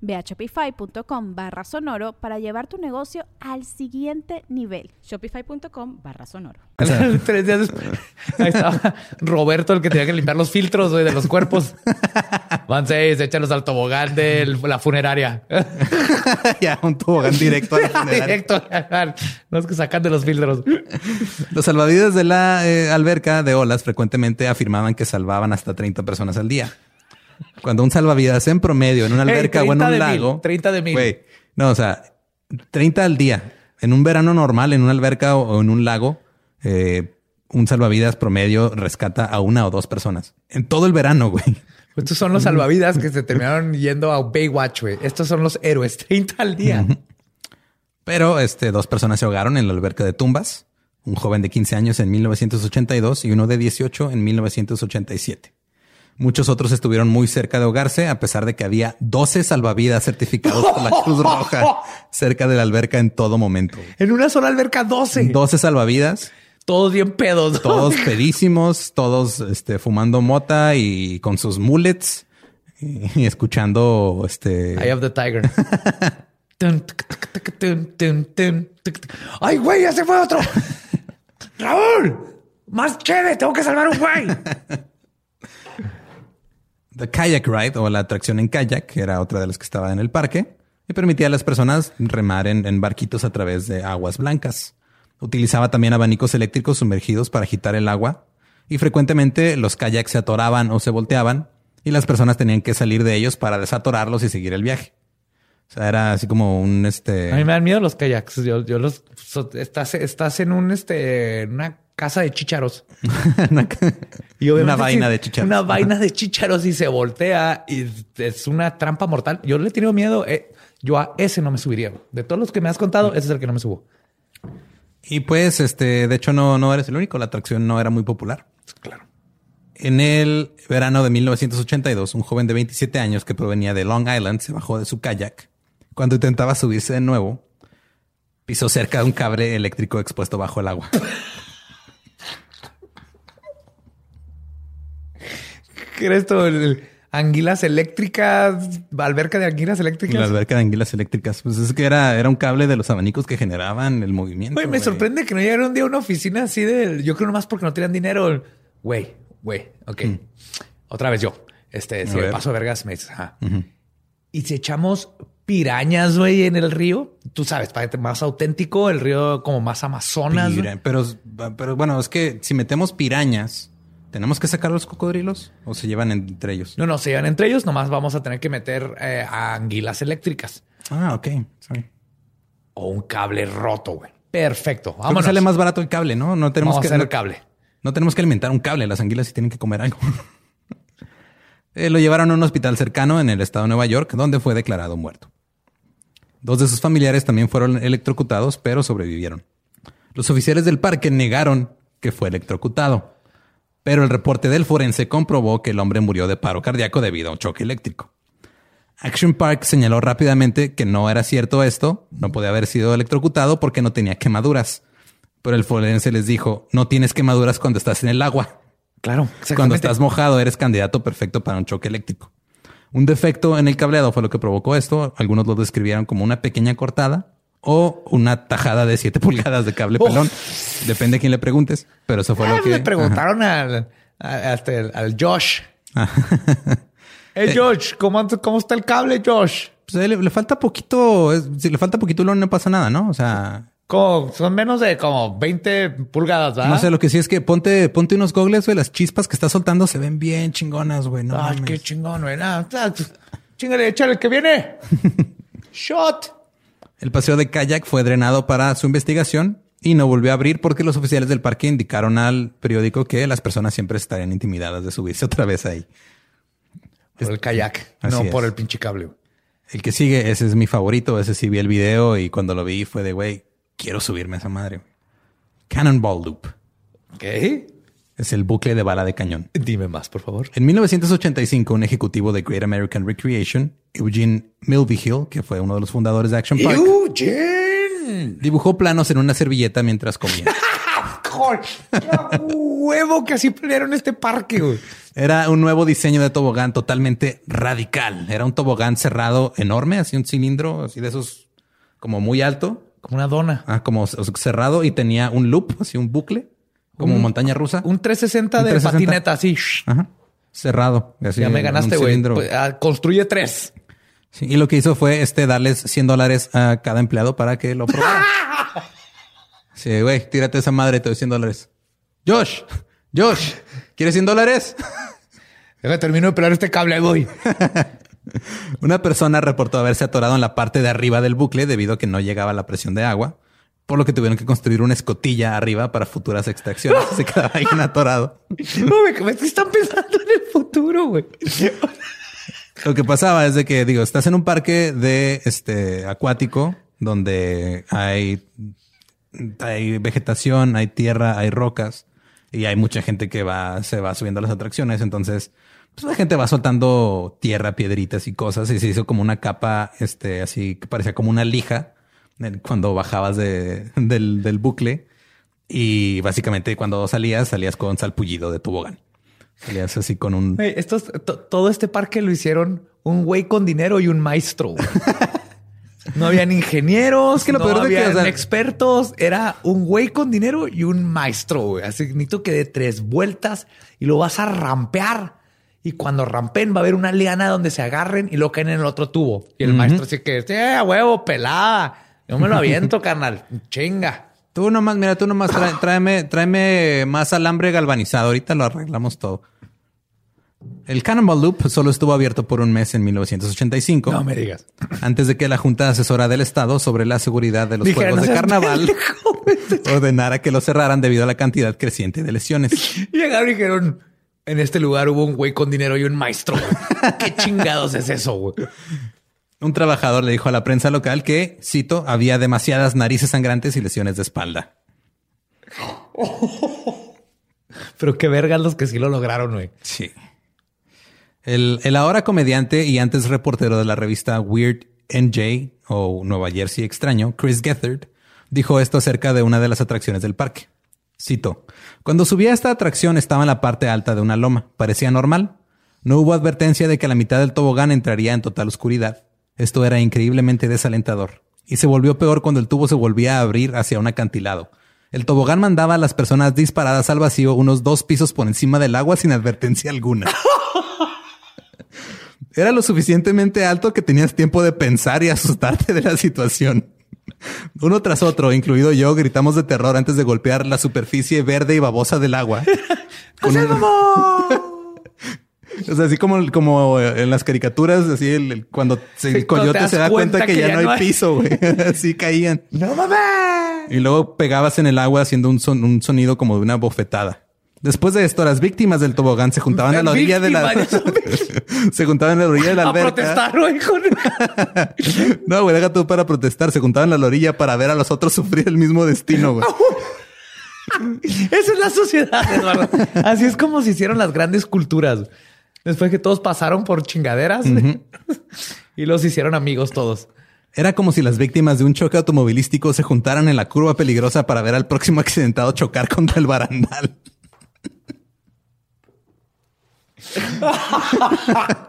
Ve a shopify.com barra sonoro para llevar tu negocio al siguiente nivel. Shopify.com barra sonoro. Tres días después. Ahí estaba Roberto, el que tenía que limpiar los filtros de los cuerpos. Van seis, échalos al tobogán de la funeraria. ya, un tobogán directo a la funeraria. directo. Los que sacan de los filtros. Los salvavidas de la eh, alberca de olas frecuentemente afirmaban que salvaban hasta 30 personas al día. Cuando un salvavidas en promedio en una alberca o en un lago. 30 de mil. no, o sea, 30 al día. En un verano normal, en una alberca o, en un lago, eh, un salvavidas promedio rescata a una o dos personas. En todo el verano, güey. Estos son los salvavidas que se terminaron yendo a Baywatch, güey. Estos son los héroes, 30 al día. Pero este, dos personas se ahogaron en la alberca de tumbas. Un joven de 15 años en 1982 y uno de 18 en 1987. Muchos otros estuvieron muy cerca de ahogarse, a pesar de que había 12 salvavidas certificados por la Cruz Roja cerca de la alberca en todo momento. En una sola alberca, 12. 12 salvavidas. Todos bien pedos. Todos pedísimos, todos este, fumando mota y con sus mullets y, escuchando este. Eye of the Tiger. ¡Ay, güey! ¡Ya se fue otro! ¡Raúl! ¡Más chévere! ¡Tengo que salvar un güey! The Kayak Ride o la atracción en kayak, que era otra de las que estaba en el parque, y permitía a las personas remar en, barquitos a través de aguas blancas. Utilizaba también abanicos eléctricos sumergidos para agitar el agua y frecuentemente los kayaks se atoraban o se volteaban y las personas tenían que salir de ellos para desatorarlos y seguir el viaje. O sea, era así como un este. A mí me dan miedo los kayaks. Yo, yo los estás, estás en un este, una casa de chícharos. una, Y obviamente una vaina de chicharros. Una vaina de chícharos y se voltea y es una trampa mortal. Yo le he tenido miedo. eh, yo a ese no me subiría. De todos los que me has contado, ese es el que no me subo. Y pues, este, de hecho, no, no eres el único. La atracción no era muy popular. Claro. En el verano de 1982, un joven de 27 años que provenía de Long Island se bajó de su kayak. Cuando intentaba subirse de nuevo, pisó cerca de un cable eléctrico expuesto bajo el agua. ¿Qué era esto? Anguilas eléctricas, alberca de anguilas eléctricas. La alberca de anguilas eléctricas. Pues es que era, era un cable de los abanicos que generaban el movimiento. Güey, me güey. sorprende que no llegara un día a una oficina así de. Yo creo nomás porque no tenían dinero. Güey, güey, ok. Otra vez yo. Este, si me paso vergas, me dices, ajá. Y si echamos pirañas, güey, en el río, tú sabes, para que más auténtico, el río como más amazonas. Pira- pero, pero bueno, es que si metemos pirañas, ¿tenemos que sacar los cocodrilos o se llevan entre ellos? No, no, se llevan entre ellos, nomás vamos a tener que meter eh, a anguilas eléctricas Ah, ok. Sorry. o un cable roto, güey. Perfecto. Que Vámonos. sale más barato el cable, ¿no? No tenemos Vamos que a hacer no, cable. no tenemos que alimentar un cable. Las anguilas sí tienen que comer algo. Eh, lo llevaron a un hospital cercano en el estado de Nueva York, donde fue declarado muerto. Dos de sus familiares también fueron electrocutados, pero sobrevivieron. Los oficiales del parque negaron que fue electrocutado, pero el reporte del forense comprobó que el hombre murió de paro cardíaco debido a un choque eléctrico. Action Park señaló rápidamente que no era cierto esto, no podía haber sido electrocutado porque no tenía quemaduras. Pero el forense les dijo, no tienes quemaduras cuando estás en el agua. Claro, Cuando estás mojado eres candidato perfecto para un choque eléctrico. Un defecto en el cableado fue lo que provocó esto. Algunos lo describieron como una pequeña cortada o una tajada de 7 pulgadas de cable pelón. Depende a quién le preguntes, pero eso fue Ah, lo que... le preguntaron al, a- hasta el- al Josh. Hey, Eh. Josh, ¿cómo, ¿cómo está el cable, Josh? Pues, eh, le, le falta poquito, es- si le falta poquito no pasa nada, ¿no? O sea, Como, son menos de como 20 pulgadas, ¿verdad? no sé, lo que sí es que ponte, ponte unos gogles, güey, las chispas que está soltando se ven bien chingonas, güey. No Ay, mames. qué chingón, güey. Ah, ah, Chingale, échale el que viene. Shot. El paseo de kayak fue drenado para su investigación y no volvió a abrir porque los oficiales del parque indicaron al periódico que las personas siempre estarían intimidadas de subirse otra vez ahí. Por el kayak, Así no es. por el pinche cable. güey. El que sigue, ese es mi favorito. Ese sí vi el video y cuando lo vi fue de, güey, quiero subirme a esa madre. Cannonball Loop. ¿Qué? Es el bucle de bala de cañón. Dime más, por favor. En 1985, un ejecutivo de Great American Recreation, Eugene Milvihill, que fue uno de los fundadores de Action Park, Eugene. dibujó planos en una servilleta mientras comía. Qué huevo que así planearon este parque, güey. Era un nuevo diseño de tobogán totalmente radical. Era un tobogán cerrado enorme, así un cilindro, así de esos como muy alto, Como una dona. ah, como cerrado y tenía un loop, así un bucle, como Un- montaña rusa. Un 360 Un de 360. patineta, así. Ajá. Cerrado. así, ya me ganaste, güey. Pues, ah, construye tres. Sí, y lo que hizo fue este darles 100 dólares a cada empleado para que lo probara. Sí, güey, tírate esa madre, te doy 100 dólares. Josh, Josh, ¿quieres 100 dólares? Déjame termino de pelar este cable, voy. Una persona reportó haberse atorado en la parte de arriba del bucle debido a que no llegaba la presión de agua, por lo que tuvieron que construir una escotilla arriba para futuras extracciones. Se quedaba ahí atorado. No, me, están pensando en el futuro, güey. Lo que pasaba es de que, digo, estás en un parque de este acuático donde hay, hay vegetación, hay tierra, hay rocas y hay mucha gente que va, se va subiendo a las atracciones. Entonces, pues la gente va soltando tierra, piedritas y cosas y se hizo como una capa, este, así que parecía como una lija cuando bajabas de, del, del bucle y básicamente cuando salías, salías con salpullido de tobogán. Salías así con un estos, to- todo este parque lo hicieron un güey con dinero y un maestro. No habían ingenieros, Es que lo no peor de que, o sea- expertos. Era un güey con dinero y un maestro. güey. Así que necesito que dé tres vueltas y lo vas a rampear. Y cuando rampen va a haber una liana donde se agarren y lo caen en el otro tubo. Y el maestro así que, eh, huevo, pelada. Yo me lo aviento, carnal. Chinga. Tú nomás, mira, tú nomás trae- tráeme, tráeme más alambre galvanizado. Ahorita lo arreglamos todo. El Cannonball Loop solo estuvo abierto por un mes en 1985. No me digas. Antes de que la Junta Asesora del Estado sobre la seguridad de los Juegos de "No seas Carnaval pendejo". ordenara que lo cerraran debido a la cantidad creciente de lesiones. Llegaron y dijeron, en este lugar hubo un güey con dinero y un maestro. ¿Qué chingados es eso, güey? Un trabajador le dijo a la prensa local que, cito, había demasiadas narices sangrantes y lesiones de espalda. Pero qué vergas los que sí lo lograron, güey. Sí. El, el ahora comediante y antes reportero de la revista Weird NJ o Nueva Jersey Extraño, Chris Gethard, dijo esto acerca de una de las atracciones del parque. Cito, cuando subí a esta atracción estaba en la parte alta de una loma. Parecía normal. No hubo advertencia de que la mitad del tobogán entraría en total oscuridad. Esto era increíblemente desalentador. Y se volvió peor cuando el tubo se volvía a abrir hacia un acantilado. El tobogán mandaba a las personas disparadas al vacío unos dos pisos por encima del agua sin advertencia alguna. Era lo suficientemente alto que tenías tiempo de pensar y asustarte de la situación. Uno tras otro, incluido yo, gritamos de terror antes de golpear la superficie verde y babosa del agua. Con un- O sea, así como, como en las caricaturas, así el, el- cuando se- el coyote se da cuenta, que, ya, no hay, piso, güey. así caían. ¡No mames! Y luego pegabas en el agua haciendo un, son- un sonido como de una bofetada. Después de esto, las víctimas del tobogán se juntaban a la orilla de la... se juntaban a la orilla de la A alberca. protestar, güey. con- No, güey, deja tú para protestar. Se juntaban a la orilla para ver a los otros sufrir el mismo destino, güey. Esa es la sociedad, Eduardo. Así es como se hicieron las grandes culturas. Después que todos pasaron por chingaderas y los hicieron amigos todos. Era como si las víctimas de un choque automovilístico se juntaran en la curva peligrosa para ver al próximo accidentado chocar contra el barandal.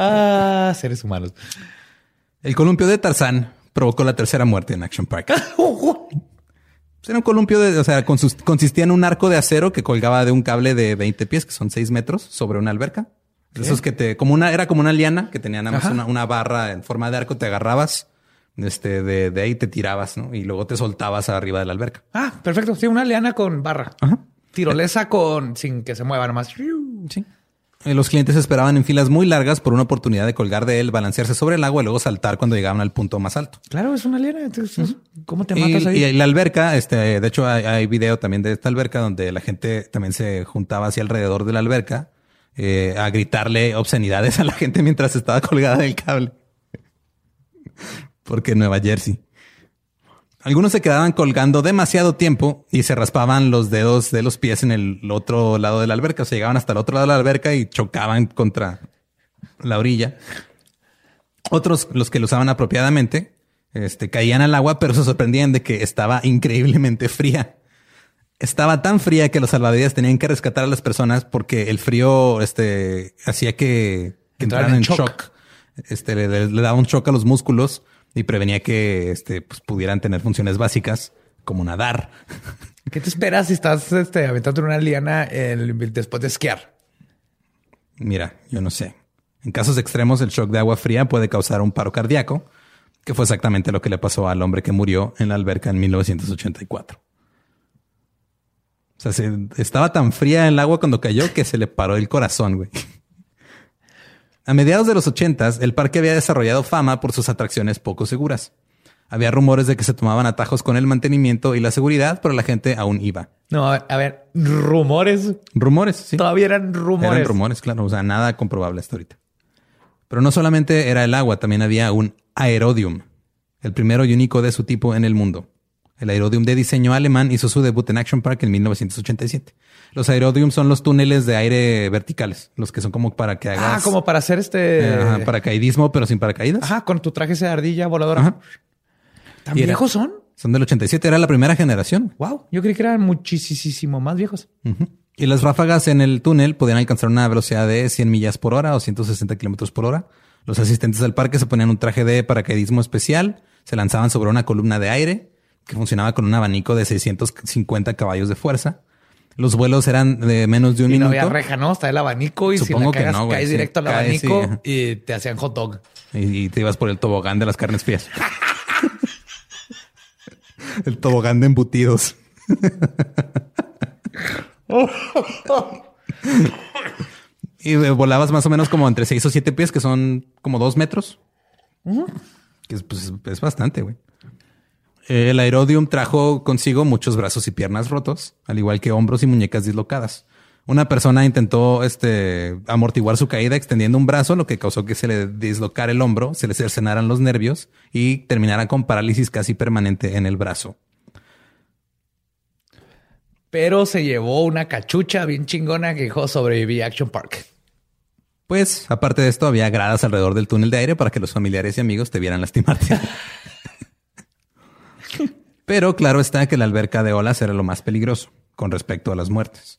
Ah, seres humanos. El columpio de Tarzán provocó la tercera muerte en Action Park. Era un columpio de, o sea, consistía en un arco de acero que colgaba de un cable de 20 pies, que son 6 metros, sobre una alberca. De Esos que te, como una, era como una liana que tenía nada más una, una barra en forma de arco, te agarrabas, este, de, de ahí te tirabas, ¿no? Y luego te soltabas arriba de la alberca. Ah, perfecto. Sí, una liana con barra. Ajá. Tirolesa con sin que se mueva nomás. Sí. Eh, Los clientes esperaban en filas muy largas por una oportunidad de colgar de él, balancearse sobre el agua y luego saltar cuando llegaban al punto más alto. Claro, es una liana. Entonces, ¿cómo te Y, matas ahí? y la alberca, este, de hecho hay, hay video también de esta alberca donde la gente también se juntaba hacia alrededor de la alberca eh, a gritarle obscenidades a la gente mientras estaba colgada del cable. Porque Nueva Jersey. Algunos se quedaban colgando demasiado tiempo y se raspaban los dedos de los pies en el otro lado de la alberca. O sea, llegaban hasta el otro lado de la alberca y chocaban contra la orilla. Otros, los que lo usaban apropiadamente, este, caían al agua, pero se sorprendían de que estaba increíblemente fría. Estaba tan fría que los salvavidas tenían que rescatar a las personas porque el frío este, hacía que, que entraran en shock. Este, le, le- le daba un shock a los músculos y prevenía que este, pues, pudieran tener funciones básicas como nadar. ¿Qué te esperas si estás este, aventando una liana el- después de esquiar? Mira, yo no sé. En casos extremos, el shock de agua fría puede causar un paro cardíaco, que fue exactamente lo que le pasó al hombre que murió en la alberca en 1984. O sea, se- estaba tan fría el agua cuando cayó que se le paró el corazón, güey. A mediados de los ochentas, el parque había desarrollado fama por sus atracciones poco seguras. Había rumores de que se tomaban atajos con el mantenimiento y la seguridad, pero la gente aún iba. No, a ver, a ver, rumores. Rumores, sí. Todavía eran rumores. Eran rumores, claro. O sea, nada comprobable hasta ahorita. Pero no solamente era el agua, también había un aerodium, el primero y único de su tipo en el mundo. El aerodium de diseño alemán hizo su debut en Action Park en 1987. Los aerodium son los túneles de aire verticales, los que son como para que hagas Ah, como para hacer este. eh, ajá, paracaidismo, pero sin paracaídas. Ajá, con tu traje de ardilla voladora. Ajá. ¿Tan Y era- viejos son? Son del 87, era la primera generación. Wow, yo creí que eran muchísimo más viejos. Y las ráfagas en el túnel podían alcanzar una velocidad de 100 millas por hora o 160 kilómetros por hora. Los asistentes del parque se ponían un traje de paracaidismo especial, se lanzaban sobre una columna de aire que funcionaba con un abanico de 650 caballos de fuerza. Los vuelos eran de menos de un y no minuto había reja, ¿no? Está el abanico y Supongo si que la cagas, no, caes Sí, directo al caes, abanico sí, y te hacían hot dog. y, y te ibas por el tobogán de las carnes frías. el tobogán de embutidos. Y eh, volabas más o menos como entre 6 o 7 pies, que son como 2 metros. Que es, pues, es bastante, güey. El aerodium trajo consigo muchos brazos y piernas rotos, al igual que hombros y muñecas dislocadas. Una persona intentó este, amortiguar su caída extendiendo un brazo, lo que causó que se le dislocara el hombro, se le cercenaran los nervios y terminara con parálisis casi permanente en el brazo. Pero se llevó una cachucha bien chingona que dijo sobreviví Action Park. Pues, aparte de esto, había gradas alrededor del túnel de aire para que los familiares y amigos te vieran lastimarte. Pero claro está que la alberca de olas era lo más peligroso con respecto a las muertes.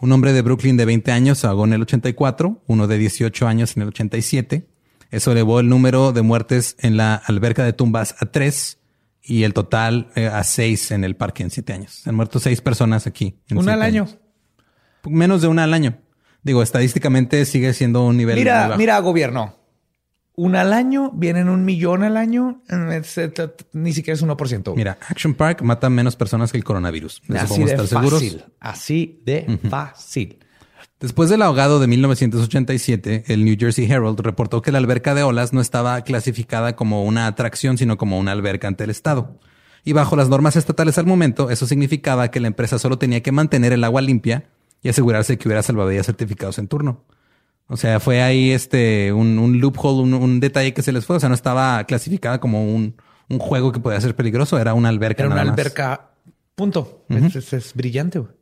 Un hombre de Brooklyn de 20 años se ahogó en el 84, uno de 18 años en el 87. Eso elevó el número de muertes en la alberca de tumbas a tres y el total eh, a seis en el parque en siete años. Han muerto seis personas aquí. en Una al año. años. Menos de una al año. Digo, estadísticamente sigue siendo un nivel. muy Mira, bajo. mira, gobierno. Una al año, vienen un millón al año. Ni siquiera es 1%. Mira, Action Park mata menos personas que el coronavirus. De así de estar seguros. fácil. Así de fácil. Después del ahogado de 1987, el New Jersey Herald reportó que la alberca de olas no estaba clasificada como una atracción, sino como una alberca ante el Estado. Y bajo las normas estatales al momento, eso significaba que la empresa solo tenía que mantener el agua limpia y asegurarse que hubiera salvavidas certificados en turno. O sea, fue ahí este un, un loophole, un, un detalle que se les fue. O sea, no estaba clasificada como un, un juego que podía ser peligroso, era una alberca. Era una nada más. alberca, punto. es, es- es brillante. güey.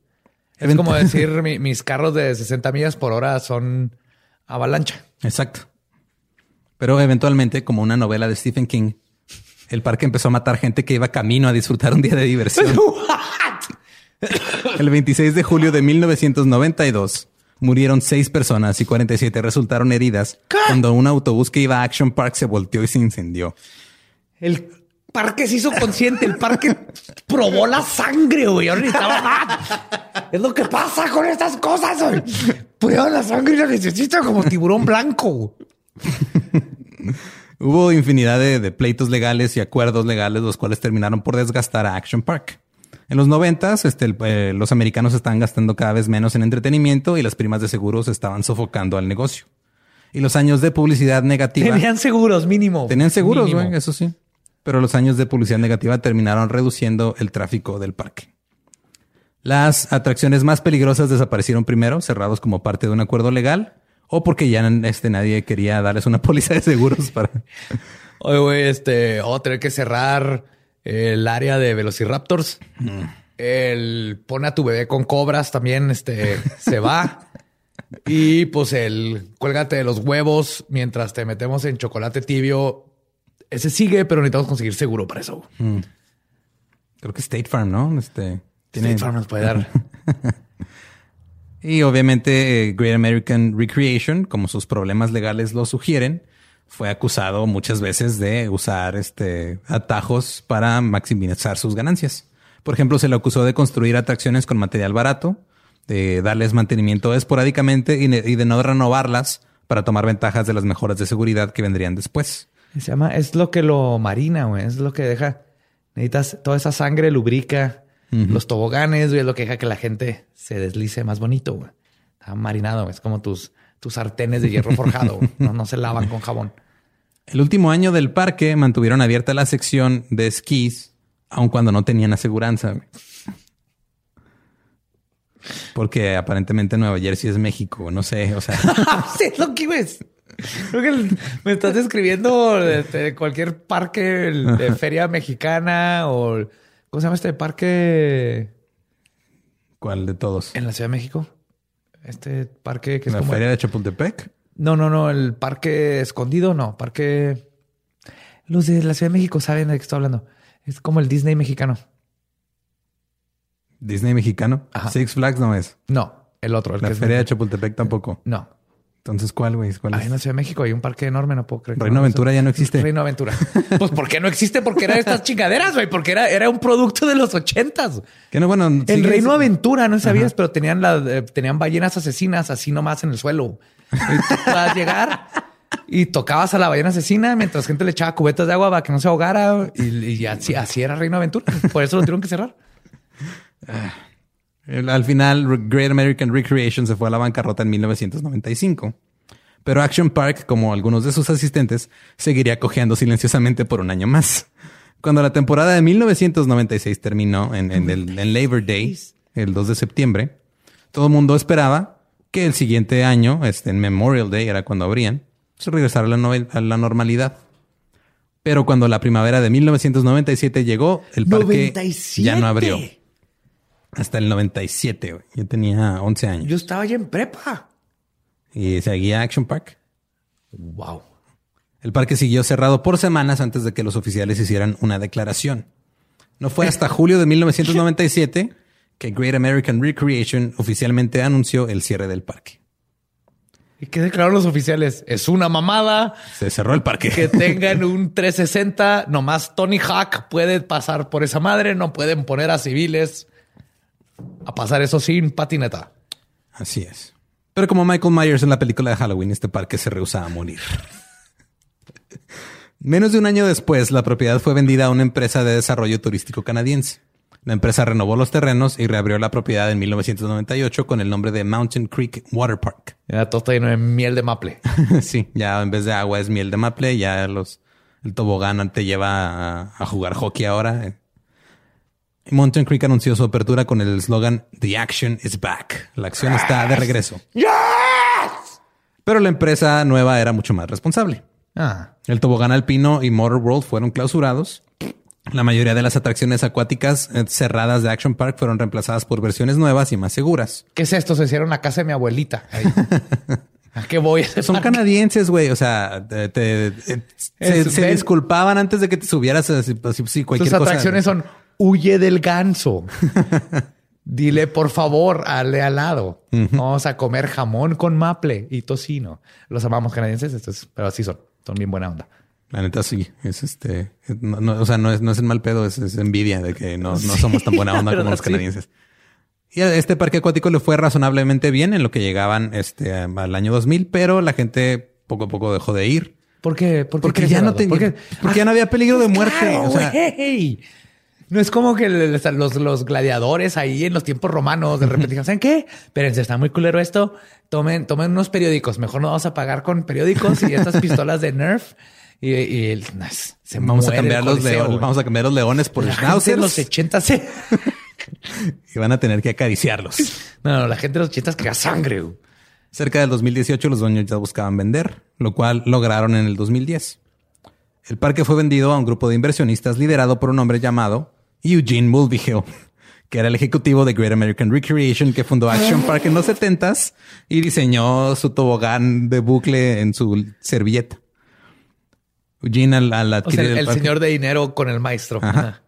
Es como decir mi- mis carros de 60 millas por hora son avalancha. Exacto. Pero eventualmente, como una novela de Stephen King, el parque empezó a matar gente que iba camino a disfrutar un día de diversión. El 26 de julio de 1992 murieron seis personas y 47 resultaron heridas cuando un autobús que iba a Action Park se volteó y se incendió. El parque se hizo consciente, el parque probó la sangre, güey. Ahora necesitaba más. Es lo que pasa con estas cosas, güey. Prueban la sangre y la necesito como tiburón blanco. Hubo infinidad de, de pleitos legales y acuerdos legales, los cuales terminaron por desgastar a Action Park. En los noventas, este, el- eh, los americanos estaban gastando cada vez menos en entretenimiento y las primas de seguros estaban sofocando al negocio. Y los años de publicidad negativa Tenían seguros, mínimo. tenían seguros, güey, eso sí. Pero los años de publicidad negativa terminaron reduciendo el tráfico del parque. Las atracciones más peligrosas desaparecieron primero, cerrados como parte de un acuerdo legal, o porque ya este, nadie quería darles una póliza de seguros para. Oye, güey, este, vamos a tener que cerrar el área de Velociraptors. El pone a tu bebé con cobras también, este, se va. Y pues el cuélgate de los huevos mientras te metemos en chocolate tibio. Ese sigue, pero necesitamos conseguir seguro para eso. Creo que State Farm, ¿no? Este tiene. State Farm nos puede dar. Y obviamente eh, Great American Recreation, como sus problemas legales lo sugieren, fue acusado muchas veces de usar este atajos para maximizar sus ganancias. Por ejemplo, se le acusó de construir atracciones con material barato, de darles mantenimiento esporádicamente y de, y de no renovarlas para tomar ventajas de las mejoras de seguridad que vendrían después. Se llama, es lo que lo marina, güey. Es lo que deja. Necesitas toda esa sangre, lubrica los toboganes, güey. Es lo que deja que la gente se deslice más bonito, güey. Está marinado, güey. Es como tus, tus sartenes de hierro forjado. No, no se lavan con jabón. El último año del parque mantuvieron abierta la sección de esquís, aun cuando no tenían aseguranza. Porque aparentemente Nueva Jersey es México, no sé, o sea, sí, es lo que ves. Creo que me estás describiendo de, de cualquier parque de feria mexicana o ¿cómo se llama este parque ¿cuál de todos? en la Ciudad de México? Este parque que es ¿La como feria de Chapultepec? No, no, no, el parque escondido, no, parque. Los de la Ciudad de México saben de qué estoy hablando. Es como el Disney mexicano. Disney mexicano. Ajá. Six Flags no es. No, el otro. El La que es- feria de Chapultepec tampoco. No. Entonces, ¿cuál, güey? ¿Cuál Ahí en la Ciudad de México hay un parque enorme, no puedo creer. que Reino no- Aventura ya no existe. Reino Aventura. Pues ¿por qué no existe? Porque era de estas chingaderas, güey. Porque era, era un producto de los ochentas. Que no, bueno, El Reino Aventura, no sabías, pero tenían la, eh, tenían ballenas asesinas así nomás en el suelo. Y tú podías llegar y tocabas a la ballena asesina mientras gente le echaba cubetas de agua para que no se ahogara. Y, y así, así era Reino Aventura. Por eso lo tuvieron que cerrar. Al final, Re- Great American Recreation se fue a la bancarrota en 1995. Pero Action Park, como algunos de sus asistentes, seguiría cojeando silenciosamente por un año más. Cuando la temporada de 1996 terminó en, en Labor Day, el 2 de septiembre, todo el mundo esperaba que el siguiente año, este, en Memorial Day, era cuando abrían, se regresara a la, novel- a la normalidad. Pero cuando la primavera de 1997 llegó, el parque ya no abrió. Hasta el 97, güey. Yo tenía 11 años. Yo estaba ya en prepa. Y seguía Action Park. Wow. El parque siguió cerrado por semanas antes de que los oficiales hicieran una declaración. No fue hasta julio de 1997 que Great American Recreation oficialmente anunció el cierre del parque. ¿Y qué declararon los oficiales? Es una mamada Se cerró el parque. que tengan un 360. Nomás Tony Hawk puede pasar por esa madre. No pueden poner a civiles a pasar eso sin patineta. Así es. Pero como Michael Myers en la película de Halloween, este parque se rehusaba a morir. Menos de un año después, la propiedad fue vendida a una empresa de desarrollo turístico canadiense. La empresa renovó los terrenos y reabrió la propiedad en 1998 con el nombre de Mountain Creek Water Park. Ya todo está lleno de miel de maple. sí, ya en vez de agua es miel de maple, ya los el tobogán te lleva a, a jugar hockey ahora. Mountain Creek anunció su apertura con el eslogan The Action is Back. La acción está de regreso. Pero la empresa nueva era mucho más responsable. Ah, El tobogán alpino y Motor World fueron clausurados. La mayoría de las atracciones acuáticas eh, cerradas de Action Park fueron reemplazadas por versiones nuevas y más seguras. ¿qué es esto? Se hicieron a casa de mi abuelita. Ahí. ¿A qué voy? Son canadienses, güey. O sea, te, te- eh, se, Es- se ven. disculpaban antes de que te subieras a si, si- si cualquier Sus cosa. atracciones son huye del ganso. Dile por favor al al lado. Vamos a comer jamón con maple y tocino. Los amamos canadienses, estos, pero así son. Son bien buena onda. La neta sí. Es este. no- no, o sea, no es, no es el mal pedo, es, es envidia de que no, no somos tan buena onda como los sí. Y a este parque acuático le fue razonablemente bien en lo que llegaban este, al año 2000, pero la gente poco a poco dejó de ir. ¿Por qué? ¿Por qué Porque ya no tenía, ¿Por qué? porque ya no había peligro de muerte. Claro, o sea. No es como que los, los gladiadores ahí en los tiempos romanos de repente dijeron, ¿saben qué? Espérense, está muy culero esto. Tomen, tomen unos periódicos. Mejor no vamos a pagar con periódicos y estas pistolas de Nerf. Y, y el- se vamos a cambiar los leones, vamos a cambiar los leones por gente schnauzers de los 80 se... y van a tener que acariciarlos. No, no, la gente de los 80 quería sangre. güey. Cerca del 2018 los dueños ya buscaban vender, lo cual lograron en el 2010. El parque fue vendido a un grupo de inversionistas liderado por un hombre llamado Eugene Mulvihill, que era el ejecutivo de Great American Recreation que fundó Action Park en los 70s y diseñó su tobogán de bucle en su servilleta. Eugene al, al O sea, adquirir el, el el parque- señor de dinero con el maestro. Ajá.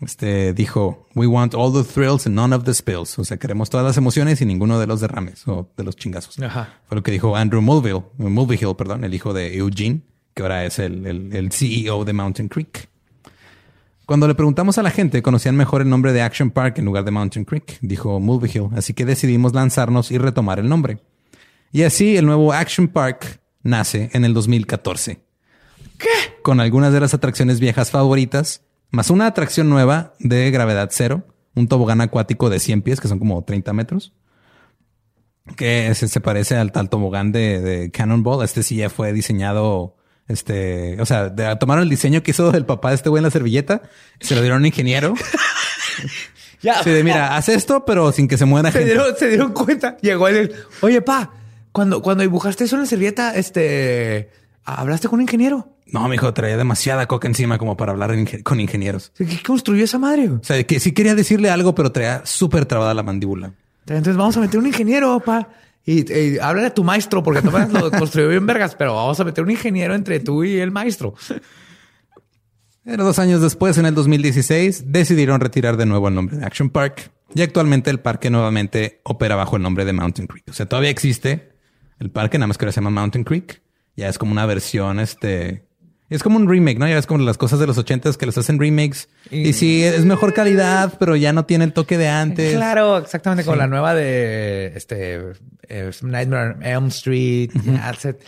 Este dijo, we want all the thrills and none of the spills. O sea, queremos todas las emociones y ninguno de los derrames o de los chingazos. Ajá. Fue lo que dijo Andrew Mulvihill, Mulvihill, perdón, el hijo de Eugene, que ahora es el, el- el CEO de Mountain Creek. Cuando le preguntamos a la gente, conocían mejor el nombre de Action Park en lugar de Mountain Creek, dijo Mulvihill. Así que decidimos lanzarnos y retomar el nombre. Y así el nuevo Action Park nace en el 2014 con algunas de las atracciones viejas favoritas, más una atracción nueva de gravedad cero, un tobogán acuático de 100 pies, que son como 30 metros, que se, se parece al tal tobogán de, de Cannonball. Este sí ya fue diseñado, este, o sea, de- tomaron el diseño que hizo el papá de este güey en la servilleta, se lo dieron a un ingeniero. Ya. De, mira, haz esto, pero sin que se muera se gente. dieron, se dieron cuenta. Llegó el, oye, pa, cuando, cuando dibujaste eso en la servilleta, este, ¿hablaste con un ingeniero? No, mijo, traía demasiada coca encima como para hablar con ingenieros. ¿Qué construyó esa madre? O sea, que sí quería decirle algo, pero traía súper trabada la mandíbula. Entonces vamos a meter un ingeniero, pa. Y, y háblale a tu maestro, porque tú lo construyó bien vergas, pero vamos a meter un ingeniero entre tú y el maestro. Pero dos años después, en el 2016, decidieron retirar de nuevo el nombre de Action Park y actualmente el parque nuevamente opera bajo el nombre de Mountain Creek. O sea, todavía existe el parque, nada más que ahora se llama Mountain Creek. Ya es como una versión, este... Es como un remake, ¿no? Ya es como las cosas de los ochentas que los hacen remakes. Y, sí, es mejor calidad, pero ya no tiene el toque de antes. Claro, exactamente. Con la nueva de este eh, Nightmare on Elm Street. se-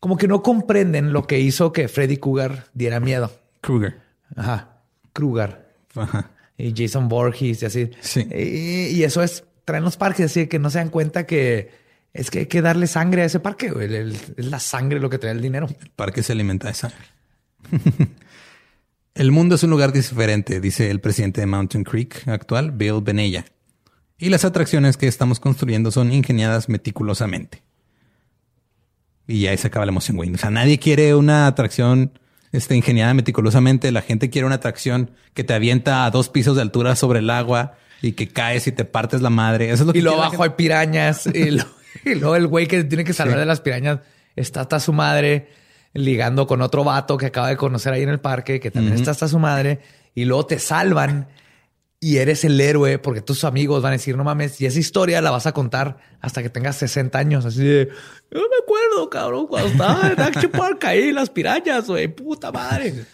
como que no comprenden lo que hizo que Freddy Cougar diera miedo. Krueger. Ajá. Kruger. Ajá. y Jason Voorhees y así. Sí. Y, y eso es traen los parques, así que no se dan cuenta que es que hay que darle sangre a ese parque. es la sangre lo que trae el dinero. El parque se alimenta de sangre. el mundo es un lugar diferente, dice el presidente de Mountain Creek actual, Bill Benella. Y las atracciones que estamos construyendo son ingeniadas meticulosamente. Y ya ahí se acaba la emoción, güey. O sea, nadie quiere una atracción este, ingeniada meticulosamente. La gente quiere una atracción que te avienta a dos pisos de altura sobre el agua y que caes y te partes la madre. Eso es lo que y luego abajo hay pirañas y, luego el güey que tiene que salvar de las pirañas está hasta su madre ligando con otro vato que acaba de conocer ahí en el parque, que también está hasta su madre y luego te salvan y eres el héroe porque tus amigos van a decir, no mames, y esa historia la vas a contar hasta que tengas 60 años. Así de, yo me acuerdo, cabrón, cuando estaba en Action Park ahí, las pirañas, güey, puta madre.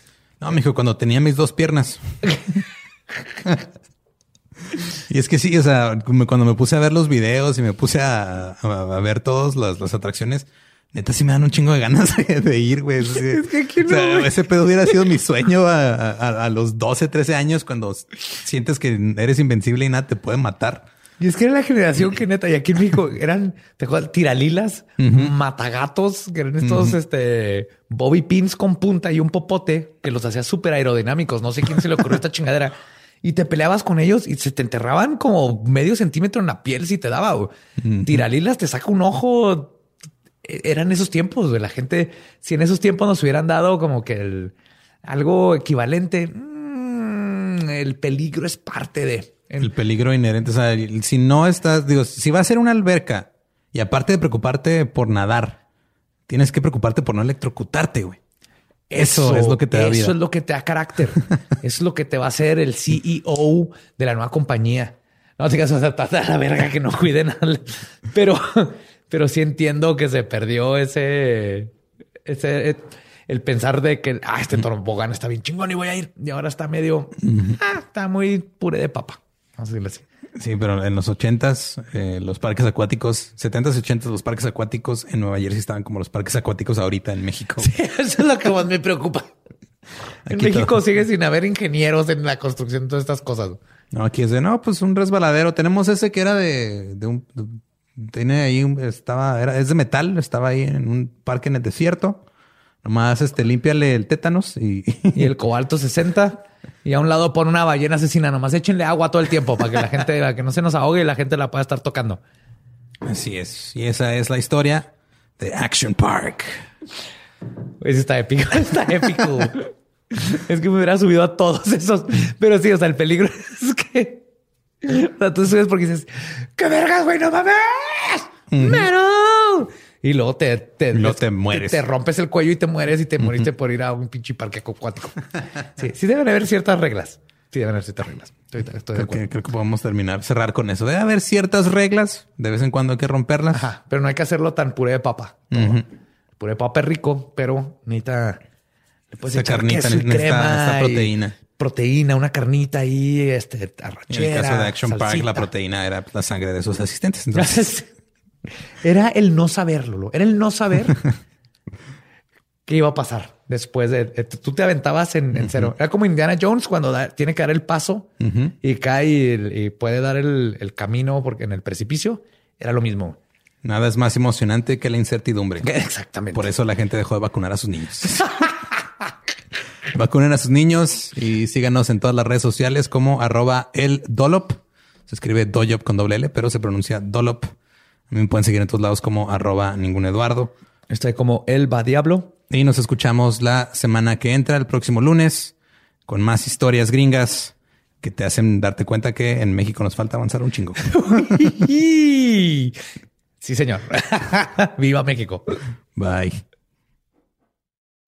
No, mijo, cuando tenía mis dos piernas. y es que sí, o sea, cuando me puse a ver los videos y me puse a, ver todas las atracciones, Neta, sí me dan un chingo de ganas de, ir, güey. Es que no, ese pedo hubiera sido mi sueño a, los 12, 13 años cuando sientes que eres invencible y nada te puede matar. Y es que era la generación que neta, y aquí en México eran, te acuerdas, tiralilas, matagatos, que eran estos, este, bobby pins con punta y un popote que los hacía súper aerodinámicos. No sé quién se le ocurrió esta chingadera. Y te peleabas con ellos y se te enterraban como medio centímetro en la piel si te daba. Tiralilas te saca un ojo eran esos tiempos, de la gente, si en esos tiempos nos hubieran dado como que el, algo equivalente, mm, el peligro es parte de... El peligro inherente, o sea, si no estás, digo, si va a ser una alberca y aparte de preocuparte por nadar, tienes que preocuparte por no electrocutarte, güey. Eso, es lo que te da Eso es lo que te da carácter. es lo que te va a hacer el CEO de la nueva compañía. No te o sea, la verga que no cuiden al... Pero pero sí entiendo que se perdió ese, ese, el pensar de que, ah, este tobogán está bien chingón y voy a ir. Y ahora está medio, ah, está muy pure de papa. Vamos a decirlo así. Sí, pero en los ochentas, eh, los parques acuáticos, setentas y ochentas, los parques acuáticos en Nueva Jersey estaban como los parques acuáticos ahorita en México. Sí, eso es lo que más me preocupa. en México sigue sin haber ingenieros en la construcción de todas estas cosas. No, aquí es de no, pues un resbaladero. Tenemos ese que era de, de un tiene ahí, estaba, era, es de metal, estaba ahí en un parque en el desierto. Nomás este, límpiale el tétanos y... y el cobalto 60. Y a un lado pone una ballena asesina. Nomás échenle agua todo el tiempo para que la gente, para que no se nos ahogue y la gente la pueda estar tocando. Así es. Y esa es la historia de Action Park. Ese está épico. Está épico. es que me hubiera subido a todos esos. Pero sí, o sea, el peligro es que o sea, tú subes porque dices, ¡qué vergas, güey! ¡No mames! ¡Mero! Y luego te, te, te mueres. Te, rompes el cuello y te mueres y te moriste por ir a un pinche parque acuático. sí, sí deben haber ciertas reglas. Sí, deben haber ciertas reglas. Estoy, estoy creo, que, creo que podemos terminar, cerrar con eso. Debe haber ciertas reglas. De vez en cuando hay que romperlas. Ajá, pero no hay que hacerlo tan puré de papa. Puré de papa es rico, pero necesita... Le puedes echar carnita, necesita, proteína proteína, una carnita ahí, este, arrachera. En el caso de Action Park, la proteína era la sangre de sus asistentes. Entonces, era el no saberlo, era el no saber qué iba a pasar después de, tú te aventabas en, cero. Era como Indiana Jones cuando tiene que dar el paso y cae y, puede dar el, el, camino porque en el precipicio era lo mismo. Nada es más emocionante que la incertidumbre. Exactamente. Por eso la gente dejó de vacunar a sus niños. Vacunen a sus niños y síganos en todas las redes sociales como arroba el Dolop. Se escribe Doyop con doble L, pero se pronuncia Dolop. Me pueden seguir en todos lados como arroba ningún Eduardo. Estoy como El Va Diablo. Y nos escuchamos la semana que entra, el próximo lunes, con más historias gringas que te hacen darte cuenta que en México nos falta avanzar un chingo. sí, señor. Viva México. Bye.